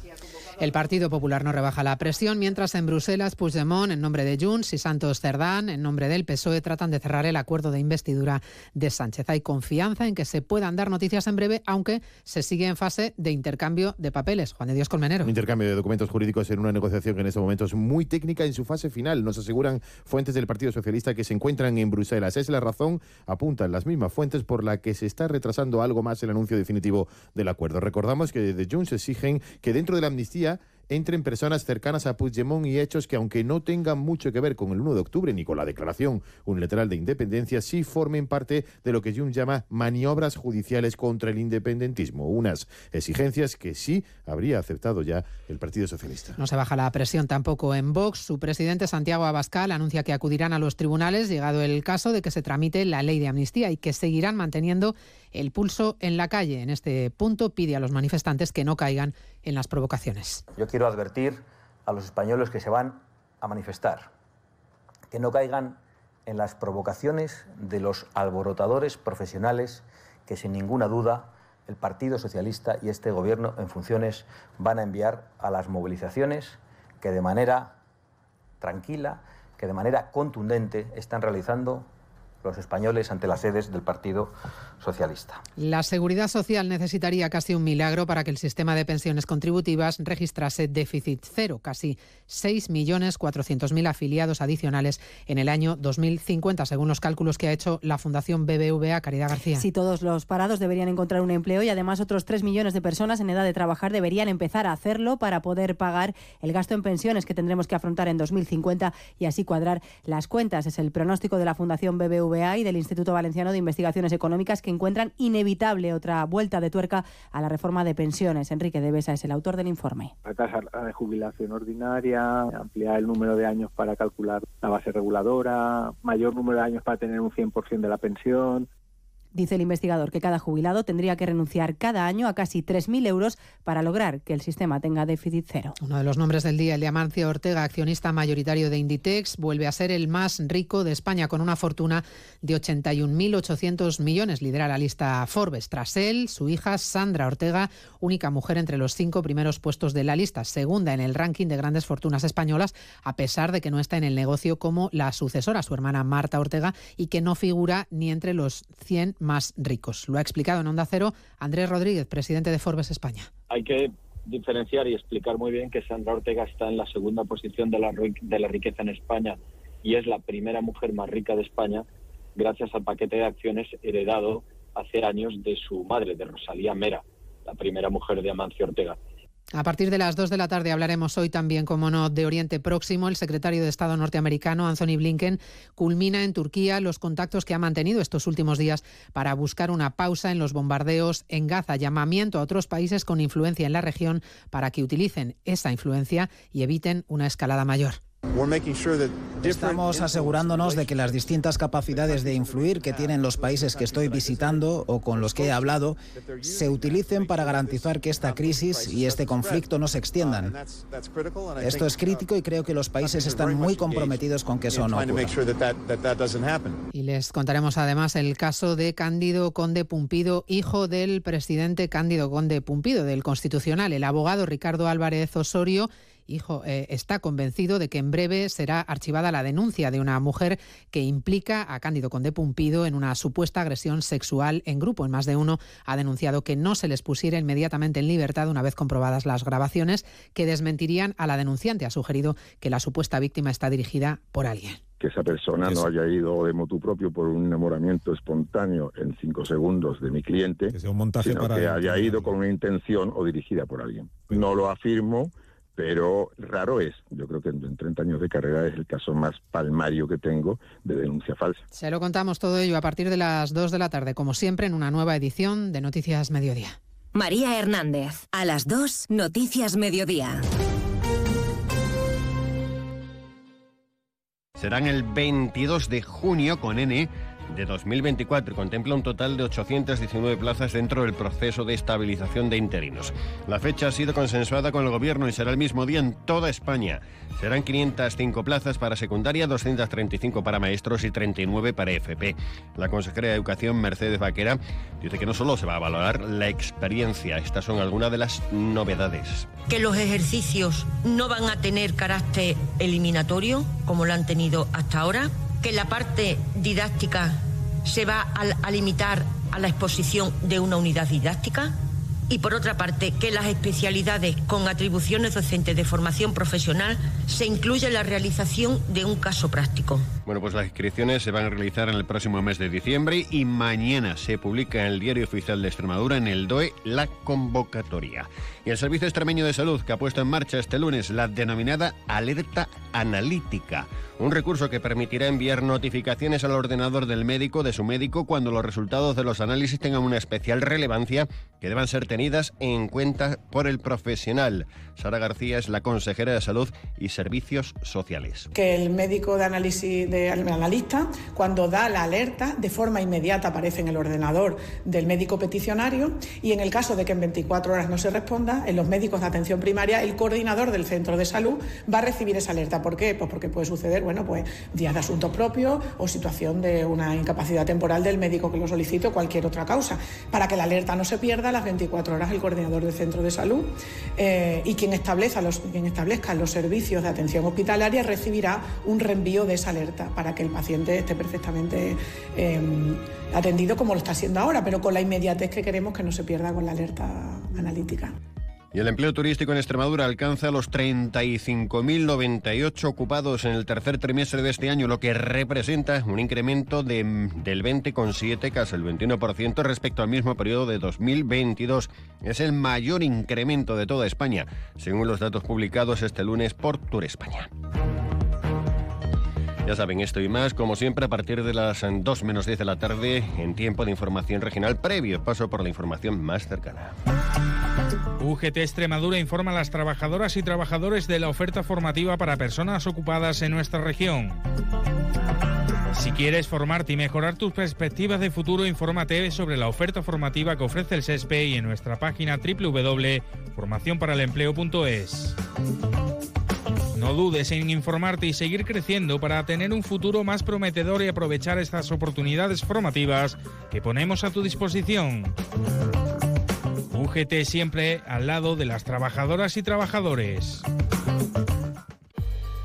El Partido Popular no rebaja la presión, mientras en Bruselas Puigdemont, en nombre de Junts, y Santos Cerdán, en nombre del PSOE, tratan de cerrar el acuerdo de investidura de Sánchez. Hay confianza en que se puedan dar noticias en breve, aunque se sigue en fase de intercambio de papeles. Juan de Dios Colmenero. Un intercambio de documentos jurídicos en una negociación que en este momento es muy técnica en su fase final. Nos aseguran fuentes del Partido Socialista que se encuentran en Bruselas. Es la razón, apuntan las mismas fuentes, por la que se está retrasando algo más el anuncio definitivo del acuerdo. Recordamos que desde Junts exigen que dentro de la amnistía entren personas cercanas a Puigdemont y hechos que, aunque no tengan mucho que ver con el 1 de octubre ni con la declaración unilateral de independencia, sí formen parte de lo que Jung llama maniobras judiciales contra el independentismo. Unas exigencias que sí habría aceptado ya el Partido Socialista. No se baja la presión tampoco en Vox. Su presidente, Santiago Abascal, anuncia que acudirán a los tribunales, llegado el caso de que se tramite la ley de amnistía y que seguirán manteniendo el pulso en la calle. En este punto pide a los manifestantes que no caigan en las provocaciones. Yo quiero advertir a los españoles que se van a manifestar que no caigan en las provocaciones de los alborotadores profesionales que sin ninguna duda el Partido Socialista y este Gobierno en funciones van a enviar a las movilizaciones que de manera tranquila, que de manera contundente están realizando los españoles ante las sedes del Partido Socialista. La Seguridad Social necesitaría casi un milagro para que el sistema de pensiones contributivas registrase déficit cero, casi 6.400.000 afiliados adicionales en el año 2050, según los cálculos que ha hecho la Fundación BBVA Caridad García. Si todos los parados deberían encontrar un empleo y además otros 3 millones de personas en edad de trabajar deberían empezar a hacerlo para poder pagar el gasto en pensiones que tendremos que afrontar en 2050 y así cuadrar las cuentas. Es el pronóstico de la Fundación BBVA y del Instituto Valenciano de Investigaciones Económicas que encuentran inevitable otra vuelta de tuerca a la reforma de pensiones. Enrique Devesa es el autor del informe. La tasa de jubilación ordinaria, ampliar el número de años para calcular la base reguladora, mayor número de años para tener un 100% de la pensión, Dice el investigador que cada jubilado tendría que renunciar cada año a casi 3.000 euros para lograr que el sistema tenga déficit cero. Uno de los nombres del día, el de Ortega, accionista mayoritario de Inditex, vuelve a ser el más rico de España con una fortuna de 81.800 millones. Lidera la lista Forbes. Tras él, su hija Sandra Ortega, única mujer entre los cinco primeros puestos de la lista, segunda en el ranking de grandes fortunas españolas, a pesar de que no está en el negocio como la sucesora, su hermana Marta Ortega, y que no figura ni entre los 100 más ricos. Lo ha explicado en Onda Cero Andrés Rodríguez, presidente de Forbes España. Hay que diferenciar y explicar muy bien que Sandra Ortega está en la segunda posición de la, riqueza en España y es la primera mujer más rica de España gracias al paquete de acciones heredado hace años de su madre, de Rosalía Mera, la primera mujer de Amancio Ortega. A partir de las 2 de la tarde hablaremos hoy también, como no, de Oriente Próximo. El secretario de Estado norteamericano, Anthony Blinken, culmina en Turquía los contactos que ha mantenido estos últimos días para buscar una pausa en los bombardeos en Gaza. Llamamiento a otros países con influencia en la región para que utilicen esa influencia y eviten una escalada mayor. Estamos asegurándonos de que las distintas capacidades de influir que tienen los países que estoy visitando o con los que he hablado se utilicen para garantizar que esta crisis y este conflicto no se extiendan. Esto es crítico y creo que los países están muy comprometidos con que eso no ocurra. Y les contaremos además el caso de Cándido Conde Pumpido, hijo del presidente Cándido Conde Pumpido, del Constitucional. El abogado Ricardo Álvarez Osorio hijo eh, está convencido de que en breve será archivada la denuncia de una mujer que implica a Cándido Conde Pumpido en una supuesta agresión sexual en grupo. En más de uno ha denunciado que no se les pusiera inmediatamente en libertad una vez comprobadas las grabaciones que desmentirían a la denunciante. Ha sugerido que la supuesta víctima está dirigida por alguien que esa persona no haya ido de motu propio por un enamoramiento espontáneo en cinco segundos de mi cliente, sino que haya ido con una intención o dirigida por alguien. No lo afirmo, pero raro es. Yo creo que en 30 años de carrera es el caso más palmario que tengo de denuncia falsa. Se lo contamos todo ello a partir de las 2 de la tarde, como siempre, en una nueva edición de Noticias Mediodía. María Hernández, a las 2, Noticias Mediodía. Serán el 22 de junio con N de 2024 contempla un total de 819 plazas dentro del proceso de estabilización de interinos. La fecha ha sido consensuada con el Gobierno y será el mismo día en toda España. Serán 505 plazas para secundaria, 235 para maestros y 39 para FP. La consejera de Educación, Mercedes Vaquera, dice que no solo se va a valorar la experiencia, estas son algunas de las novedades. Que los ejercicios no van a tener carácter eliminatorio, como lo han tenido hasta ahora que la parte didáctica se va a, limitar a la exposición de una unidad didáctica y por otra parte que las especialidades con atribuciones docentes de formación profesional se incluya la realización de un caso práctico. Bueno, pues las inscripciones se van a realizar en el próximo mes de diciembre y mañana se publica en el Diario Oficial de Extremadura, en el DOE, la convocatoria. Y el Servicio Extremeño de Salud, que ha puesto en marcha este lunes la denominada alerta analítica, un recurso que permitirá enviar notificaciones al ordenador del médico de su médico cuando los resultados de los análisis tengan una especial relevancia que deban ser tenidas en cuenta por el profesional. Sara García es la consejera de Salud y Servicios Sociales. Que el médico de análisis del analista, cuando da la alerta, de forma inmediata aparece en el ordenador del médico peticionario y en el caso de que en 24 horas no se responda, en los médicos de atención primaria, el coordinador del centro de salud va a recibir esa alerta. ¿Por qué? Pues porque puede suceder, bueno, pues días de asuntos propios o situación de una incapacidad temporal del médico que lo solicite o cualquier otra causa. Para que la alerta no se pierda, las 24 horas el coordinador del centro de salud eh, y quien establezca, los, quien establezca los servicios de atención hospitalaria recibirá un reenvío de esa alerta para que el paciente esté perfectamente em, atendido como lo está haciendo ahora, pero con la inmediatez que queremos que no se pierda con la alerta analítica. Y el empleo turístico en Extremadura alcanza los 35.098 ocupados en el tercer trimestre de este año, lo que representa un incremento de, del 20,7, casi el 21% respecto al mismo periodo de 2022. Es el mayor incremento de toda España, según los datos publicados este lunes por Tour España. Ya saben, esto y más, como siempre, a partir de las 2 menos 10 de la tarde, en tiempo de información regional previo. Paso por la información más cercana. UGT Extremadura informa a las trabajadoras y trabajadores de la oferta formativa para personas ocupadas en nuestra región. Si quieres formarte y mejorar tus perspectivas de futuro, infórmate sobre la oferta formativa que ofrece el SESPE y en nuestra página www.formacionparalempleo.es. No dudes en informarte y seguir creciendo para tener un futuro más prometedor y aprovechar estas oportunidades formativas que ponemos a tu disposición. UGT siempre al lado de las trabajadoras y trabajadores.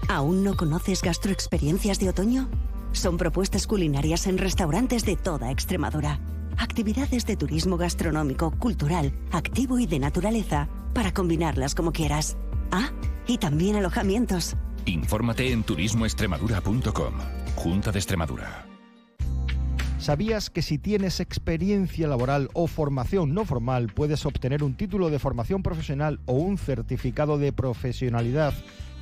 ¿Aún no conoces gastroexperiencias de otoño? Son propuestas culinarias en restaurantes de toda Extremadura. Actividades de turismo gastronómico, cultural, activo y de naturaleza para combinarlas como quieras. Ah, y también alojamientos. Infórmate en turismoextremadura.com. Junta de Extremadura. ¿Sabías que si tienes experiencia laboral o formación no formal puedes obtener un título de formación profesional o un certificado de profesionalidad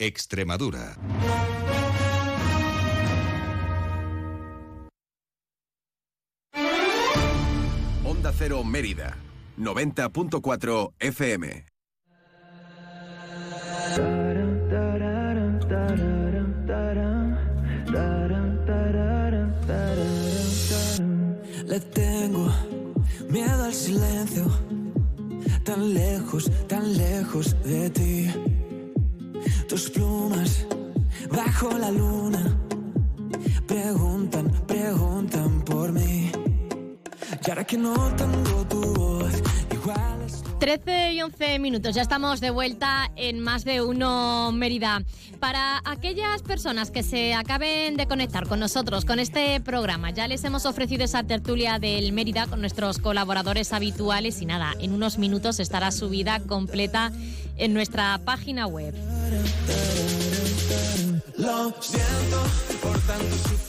Extremadura. Onda Cero Mérida, 90.4 FM. Le tengo miedo al silencio, tan lejos, tan lejos de ti. Tus plumas bajo la luna preguntan, preguntan por mí. Y ahora que no tengo tu voz, igual es 13 y 11 minutos, ya estamos de vuelta en más de uno Mérida. Para aquellas personas que se acaben de conectar con nosotros con este programa, ya les hemos ofrecido esa tertulia del Mérida con nuestros colaboradores habituales y nada, en unos minutos estará subida completa en nuestra página web.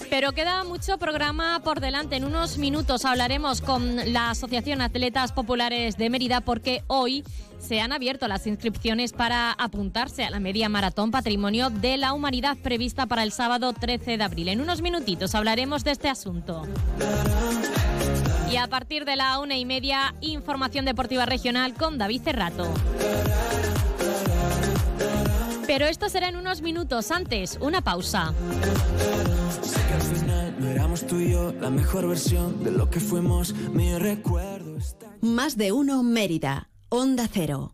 Pero queda mucho programa por delante. En unos minutos hablaremos con la Asociación Atletas Populares de Mérida porque hoy se han abierto las inscripciones para apuntarse a la media maratón Patrimonio de la Humanidad prevista para el sábado 13 de abril. En unos minutitos hablaremos de este asunto. Y a partir de la una y media, información deportiva regional con David Cerrato. Pero esto será en unos minutos antes, una pausa. Sé que al final no éramos tú y yo la mejor versión de lo que fuimos. Mi recuerdo está. Más de uno Mérida, Onda Cero.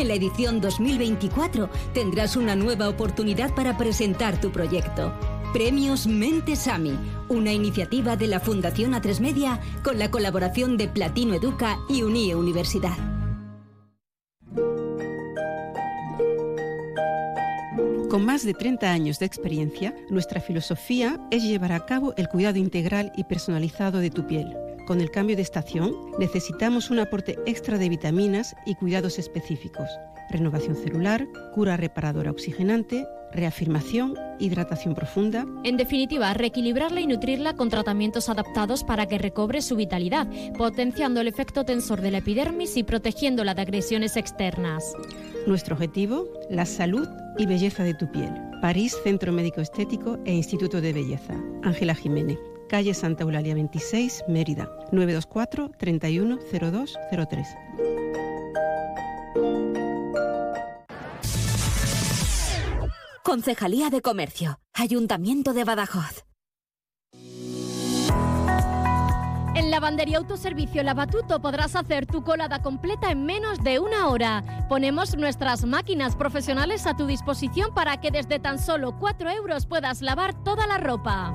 en la edición 2024 tendrás una nueva oportunidad para presentar tu proyecto. Premios Mentes AMI, una iniciativa de la Fundación A3 Media con la colaboración de Platino Educa y Unie Universidad. Con más de 30 años de experiencia, nuestra filosofía es llevar a cabo el cuidado integral y personalizado de tu piel. Con el cambio de estación, necesitamos un aporte extra de vitaminas y cuidados específicos. Renovación celular, cura reparadora oxigenante, reafirmación, hidratación profunda. En definitiva, reequilibrarla y nutrirla con tratamientos adaptados para que recobre su vitalidad, potenciando el efecto tensor de la epidermis y protegiéndola de agresiones externas. Nuestro objetivo, la salud y belleza de tu piel. París Centro Médico Estético e Instituto de Belleza. Ángela Jiménez. Calle Santa Eulalia 26, Mérida. 924 310203. Concejalía de Comercio. Ayuntamiento de Badajoz. En Lavandería Autoservicio Lavatuto podrás hacer tu colada completa en menos de una hora. Ponemos nuestras máquinas profesionales a tu disposición para que desde tan solo 4 euros puedas lavar toda la ropa.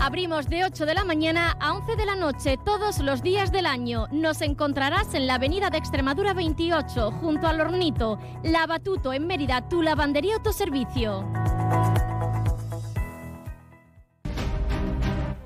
Abrimos de 8 de la mañana a 11 de la noche todos los días del año. Nos encontrarás en la avenida de Extremadura 28, junto al Hornito. Lavatuto en Mérida, tu lavandería autoservicio.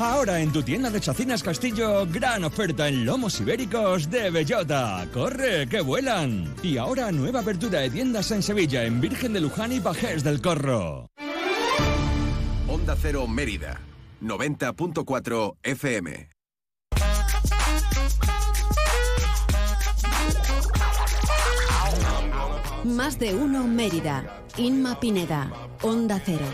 Ahora en tu tienda de Chacinas Castillo, gran oferta en lomos ibéricos de bellota. ¡Corre, que vuelan! Y ahora nueva apertura de tiendas en Sevilla, en Virgen de Luján y Bajés del Corro. Onda Cero Mérida, 90.4 FM. Más de uno Mérida. Inma Pineda. Onda Cero.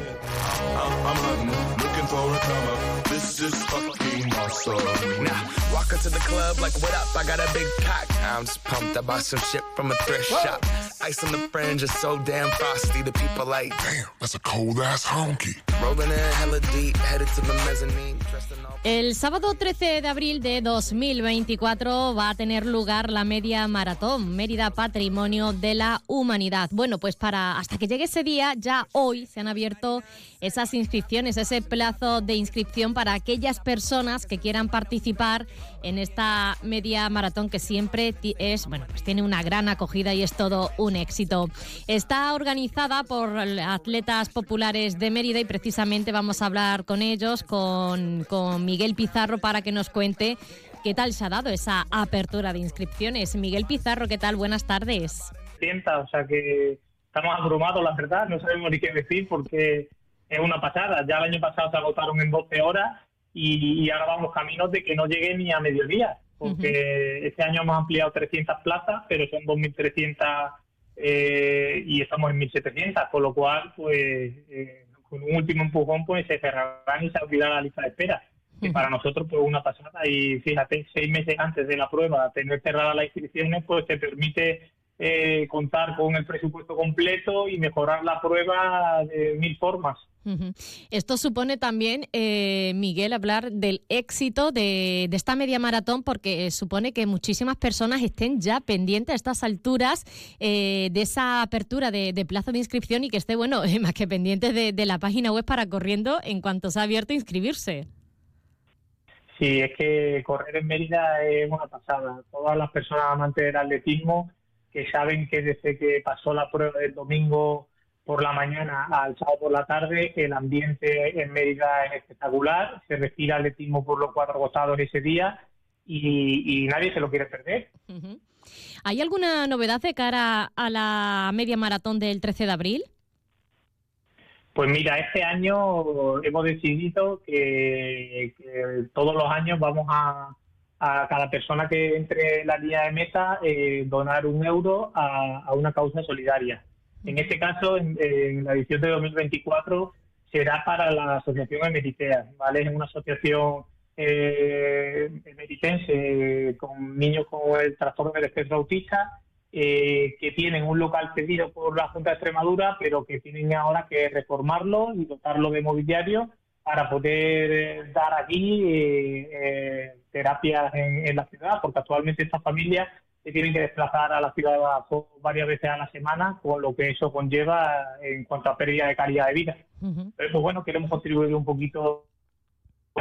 This is fucking awesome. Now, walk into the club like, what up? I got a big cock. I'm just pumped. I bought some shit from a thrift shop. Ice on the fringe is so damn frosty. The people like, damn, that's a cold ass honky. Rolling in hella deep, headed to the mezzanine. El sábado 13 de abril de 2024 va a tener lugar la media maratón Mérida Patrimonio de la Humanidad. Bueno, pues para hasta que llegue ese día, ya hoy se han abierto esas inscripciones, ese plazo de inscripción para aquellas personas que quieran participar en esta media maratón que siempre es, bueno, pues tiene una gran acogida y es todo un éxito. Está organizada por atletas populares de Mérida y precisamente vamos a hablar con ellos, con, con Miguel Pizarro, para que nos cuente qué tal se ha dado esa apertura de inscripciones. Miguel Pizarro, ¿qué tal? Buenas tardes. Sienta, o sea que estamos abrumados, la verdad, no sabemos ni qué decir porque es una pasada. Ya el año pasado se agotaron en 12 horas y, ahora vamos caminos de que no llegue ni a mediodía, porque este año hemos ampliado 300 plazas, pero son 2.300 eh, y estamos en 1.700, con lo cual, pues, eh, con un último empujón, pues se cerrarán y se abrirá la lista de espera que para nosotros pues una pasada. Y fíjate, seis meses antes de la prueba, tener cerrada las inscripciones, pues te permite eh, contar con el presupuesto completo y mejorar la prueba de mil formas. Esto supone también, eh, Miguel, hablar del éxito de, esta media maratón porque supone que muchísimas personas estén ya pendientes a estas alturas eh, de esa apertura de, plazo de inscripción y que esté, bueno, más que pendientes de, de la página web para corriendo en cuanto se ha abierto inscribirse. Sí, es que correr en Mérida es una pasada. Todas las personas amantes del atletismo que saben que desde que pasó la prueba del domingo por la mañana al sábado por la tarde, el ambiente en Mérida es espectacular, se respira atletismo por los cuatro costados ese día y, nadie se lo quiere perder. ¿Hay alguna novedad de cara a la media maratón del 13 de abril? Pues mira, este año hemos decidido que, todos los años vamos a, a, cada persona que entre en la línea de meta eh, donar un euro a, una causa solidaria. En este caso, en, la edición de 2024 será para la asociación Emeritea, ¿vale? Es una asociación eh, emeritense con niños con el trastorno del espectro autista eh, que tienen un local cedido por la Junta de Extremadura, pero que tienen ahora que reformarlo y dotarlo de mobiliario para poder eh, dar aquí eh, terapias en, la ciudad, porque actualmente estas familias se tienen que desplazar a la ciudad varias veces a la semana, con lo que eso conlleva en cuanto a pérdida de calidad de vida. Pero pues bueno, queremos contribuir un poquito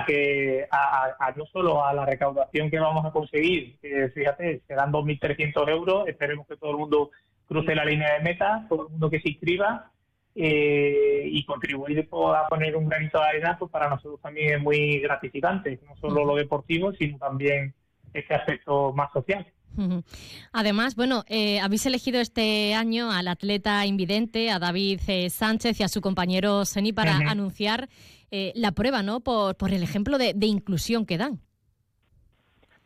que a, no solo a la recaudación que vamos a conseguir, que fíjate, serán 2.300 euros, esperemos que todo el mundo cruce la línea de meta, todo el mundo que se inscriba eh, y contribuir a poner un granito de arena, pues para nosotros también es muy gratificante, no solo lo deportivo, sino también este aspecto más social. Además, bueno, eh, habéis elegido este año al atleta invidente, a David eh, Sánchez y a su compañero Seni para anunciar eh, la prueba, ¿no? Por, por el ejemplo de, inclusión que dan.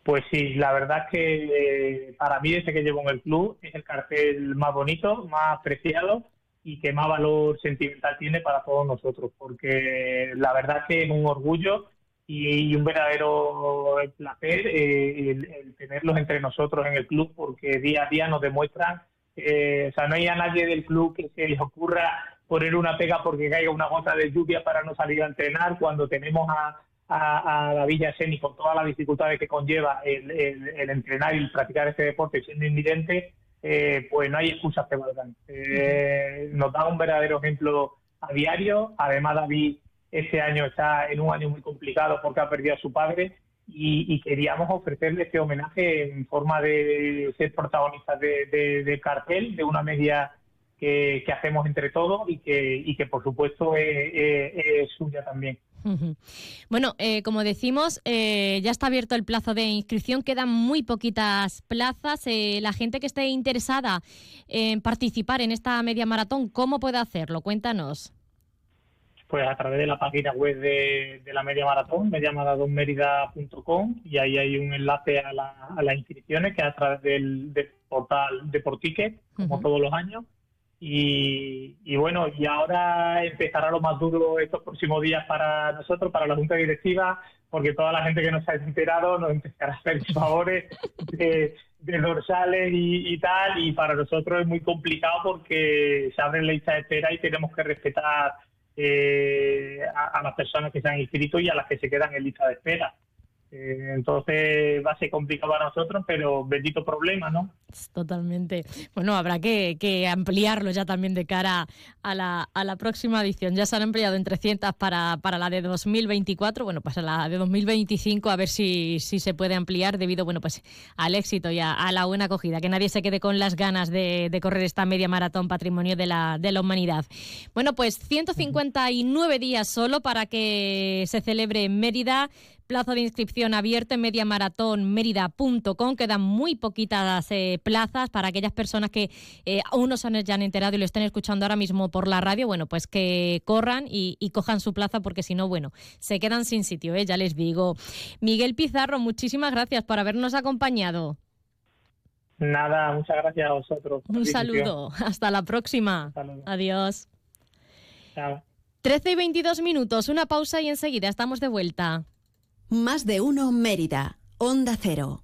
Pues sí, la verdad es que para mí desde que llevo en el club es el cartel más bonito, más preciado y que más valor sentimental tiene para todos nosotros, porque la verdad que es un orgullo y, un verdadero placer eh, el, tenerlos entre nosotros en el club porque día a día nos demuestran, eh, o sea, no hay a nadie del club que se les ocurra poner una pega porque caiga una gota de lluvia para no salir a entrenar cuando tenemos a, a, la Villa Seni con todas las dificultades que conlleva el, entrenar y practicar este deporte siendo invidente, eh, pues no hay excusas que valgan. nos da un verdadero ejemplo a diario. Además, David este año está en un año muy complicado porque ha perdido a su padre y, queríamos ofrecerle este homenaje en forma de ser protagonistas de, cartel, de una media que, hacemos entre todos y que, y que por supuesto es, suya también. Bueno, eh, como decimos, eh, ya está abierto el plazo de inscripción, quedan muy poquitas plazas. Eh, la gente que esté interesada en participar en esta media maratón, ¿cómo puede hacerlo? Cuéntanos. Pues a través de la página web de, la media maratón, mediamaratonmerida.com, y ahí hay un enlace a, las inscripciones que es a través del, portal de Porticket, como todos los años. Y, bueno, y ahora empezará lo más duro estos próximos días para nosotros, para la Junta Directiva, porque toda la gente que nos ha enterado nos empezará a hacer favores de, dorsales y, tal, y para nosotros es muy complicado porque se abren lista de espera y tenemos que respetar eh, a, a, las personas que se han inscrito y a las que se quedan en lista de espera. Eh, entonces va a ser complicado para nosotros, pero bendito problema, ¿no? Totalmente. Bueno, habrá que, ampliarlo ya también de cara a la, a la, próxima edición. Ya se han ampliado en 300 para, para la de 2024, bueno, pues la de 2025 a ver si, si se puede ampliar debido, bueno, pues al éxito y a, la buena acogida, que nadie se quede con las ganas de, de, correr esta media maratón patrimonio de la, de la humanidad. Bueno, pues 159 días solo para que se celebre en Mérida plazo de inscripción abierto en mediamaratonmerida.com. Quedan muy poquitas eh, plazas para aquellas personas que eh, aún no se han, enterado y lo estén escuchando ahora mismo por la radio. Bueno, pues que corran y, cojan su plaza porque si no, bueno, se quedan sin sitio, ¿eh? ya les digo. Miguel Pizarro, muchísimas gracias por habernos acompañado. Nada, muchas gracias a vosotros. Un saludo, hasta la próxima. Adiós. Chao. 13 y 22 minutos, una pausa y enseguida estamos de vuelta. Más de uno Mérida, Onda Cero.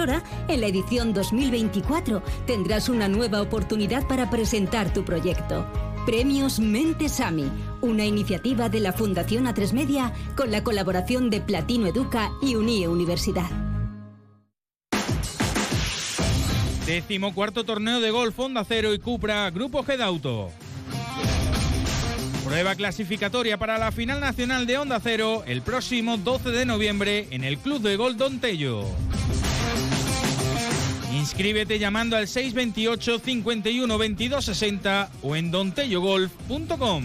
en la edición 2024 tendrás una nueva oportunidad para presentar tu proyecto. Premios Mentesami, una iniciativa de la Fundación A3 Media con la colaboración de Platino Educa y Unie Universidad. Décimo cuarto torneo de golf Honda Cero y Cupra Grupo Gedauto. Prueba clasificatoria para la final nacional de Honda Cero el próximo 12 de noviembre en el Club de Golf Don Tello. Inscríbete llamando al 628 51 22 60 o en dontellogolf.com.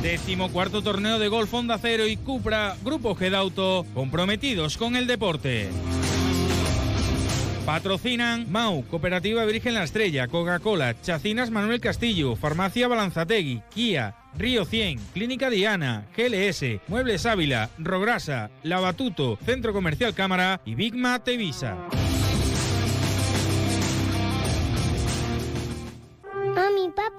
Décimo cuarto torneo de golf Honda Cero y Cupra Grupo Gedauto comprometidos con el deporte. Patrocinan Mau, Cooperativa Virgen La Estrella, Coca-Cola, Chacinas Manuel Castillo, Farmacia Balanzategui, Kia, Río 100, Clínica Diana, GLS, Muebles Ávila, Rograsa, Lavatuto, Centro Comercial Cámara y Bigma Tevisa.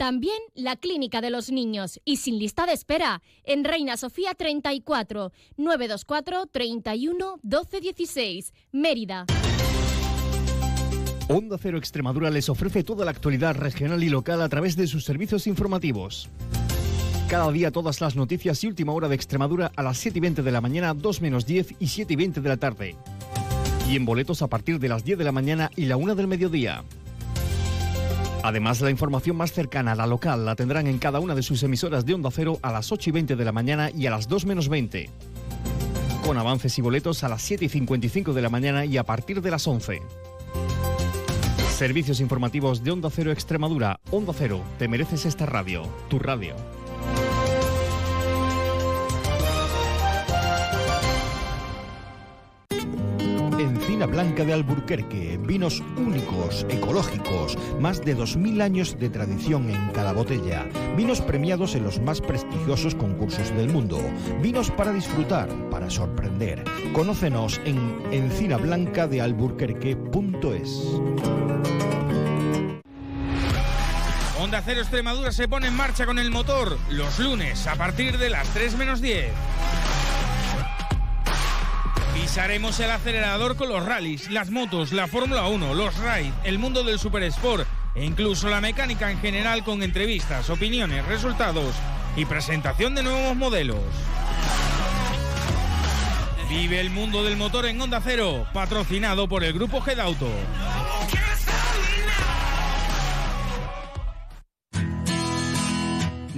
también la Clínica de los Niños y sin lista de espera en Reina Sofía 34 924 31 12 16 Mérida. Onda Cero Extremadura les ofrece toda la actualidad regional y local a través de sus servicios informativos. Cada día todas las noticias y última hora de Extremadura a las 7 y 20 de la mañana, 2 menos 10 y 7 y 20 de la tarde. Y en boletos a partir de las 10 de la mañana y la 1 del mediodía. Además, la información más cercana a la local la tendrán en cada una de sus emisoras de Onda Cero a las 8 y 20 de la mañana y a las 2 menos 20. Con avances y boletos a las 7 y 55 de la mañana y a partir de las 11. Servicios informativos de Onda Cero Extremadura. Onda Cero, te mereces esta radio, tu radio. Blanca de Alburquerque, vinos únicos, ecológicos, más de 2.000 años de tradición en cada botella, vinos premiados en los más prestigiosos concursos del mundo, vinos para disfrutar, para sorprender. Conócenos en encinablancadealburquerque.es. Onda Cero Extremadura se pone en marcha con el motor los lunes a partir de las 3 menos 10. Pisaremos el acelerador con los rallies, las motos, la Fórmula 1, los raids, el mundo del super sport e incluso la mecánica en general con entrevistas, opiniones, resultados y presentación de nuevos modelos. Vive el mundo del motor en Onda Cero, patrocinado por el grupo Gedauto.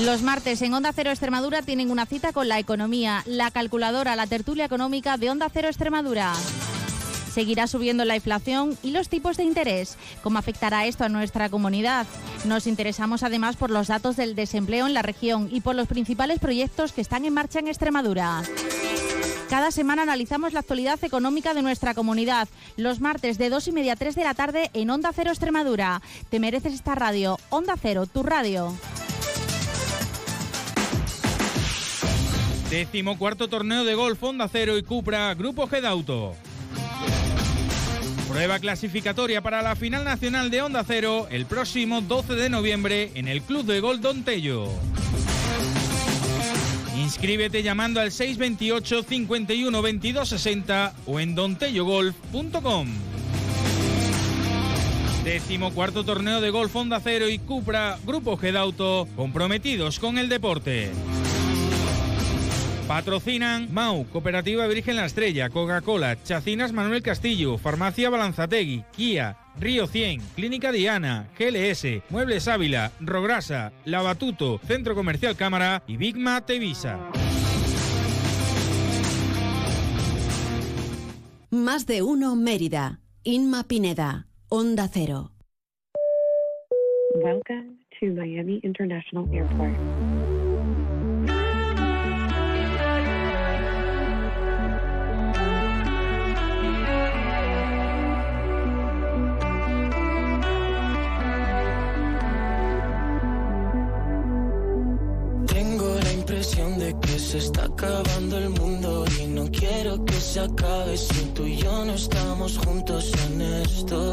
Los martes en Onda Cero Extremadura tienen una cita con la economía, la calculadora, la tertulia económica de Onda Cero Extremadura. Seguirá subiendo la inflación y los tipos de interés. ¿Cómo afectará esto a nuestra comunidad? Nos interesamos además por los datos del desempleo en la región y por los principales proyectos que están en marcha en Extremadura. Cada semana analizamos la actualidad económica de nuestra comunidad. Los martes de 2 y media a 3 de la tarde en Onda Cero Extremadura. Te mereces esta radio. Onda Cero, tu radio. Décimo cuarto torneo de golf Honda Cero y Cupra Grupo Gedauto. Prueba clasificatoria para la final nacional de Onda Cero el próximo 12 de noviembre en el Club de Golf Don Tello. Inscríbete llamando al 628 51 22 60 o en dontellogolf.com. Décimo cuarto torneo de golf Honda Cero y Cupra Grupo Gedauto comprometidos con el deporte. Patrocinan Mau, Cooperativa Virgen La Estrella, Coca-Cola, Chacinas Manuel Castillo, Farmacia Balanzategui, Kia, Río 100, Clínica Diana, GLS, Muebles Ávila, Rograsa, Lavatuto, Centro Comercial Cámara y Bigma Tevisa. Más de uno Mérida. Inma Pineda. Onda Cero. Welcome to Miami International Airport. De que se está acabando el mundo y no quiero que se acabe si tú y yo no estamos juntos en esto.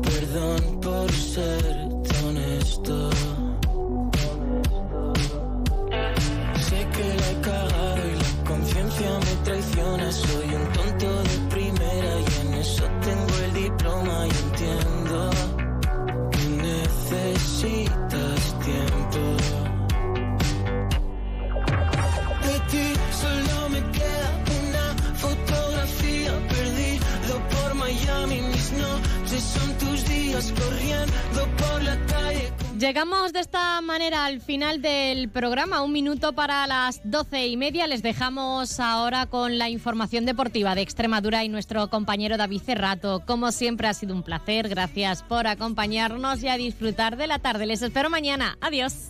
Perdón por ser tan honesto. Llegamos de esta manera al final del programa, un minuto para las doce y media. Les dejamos ahora con la información deportiva de Extremadura y nuestro compañero David Cerrato. Como siempre ha sido un placer, gracias por acompañarnos y a disfrutar de la tarde. Les espero mañana. Adiós.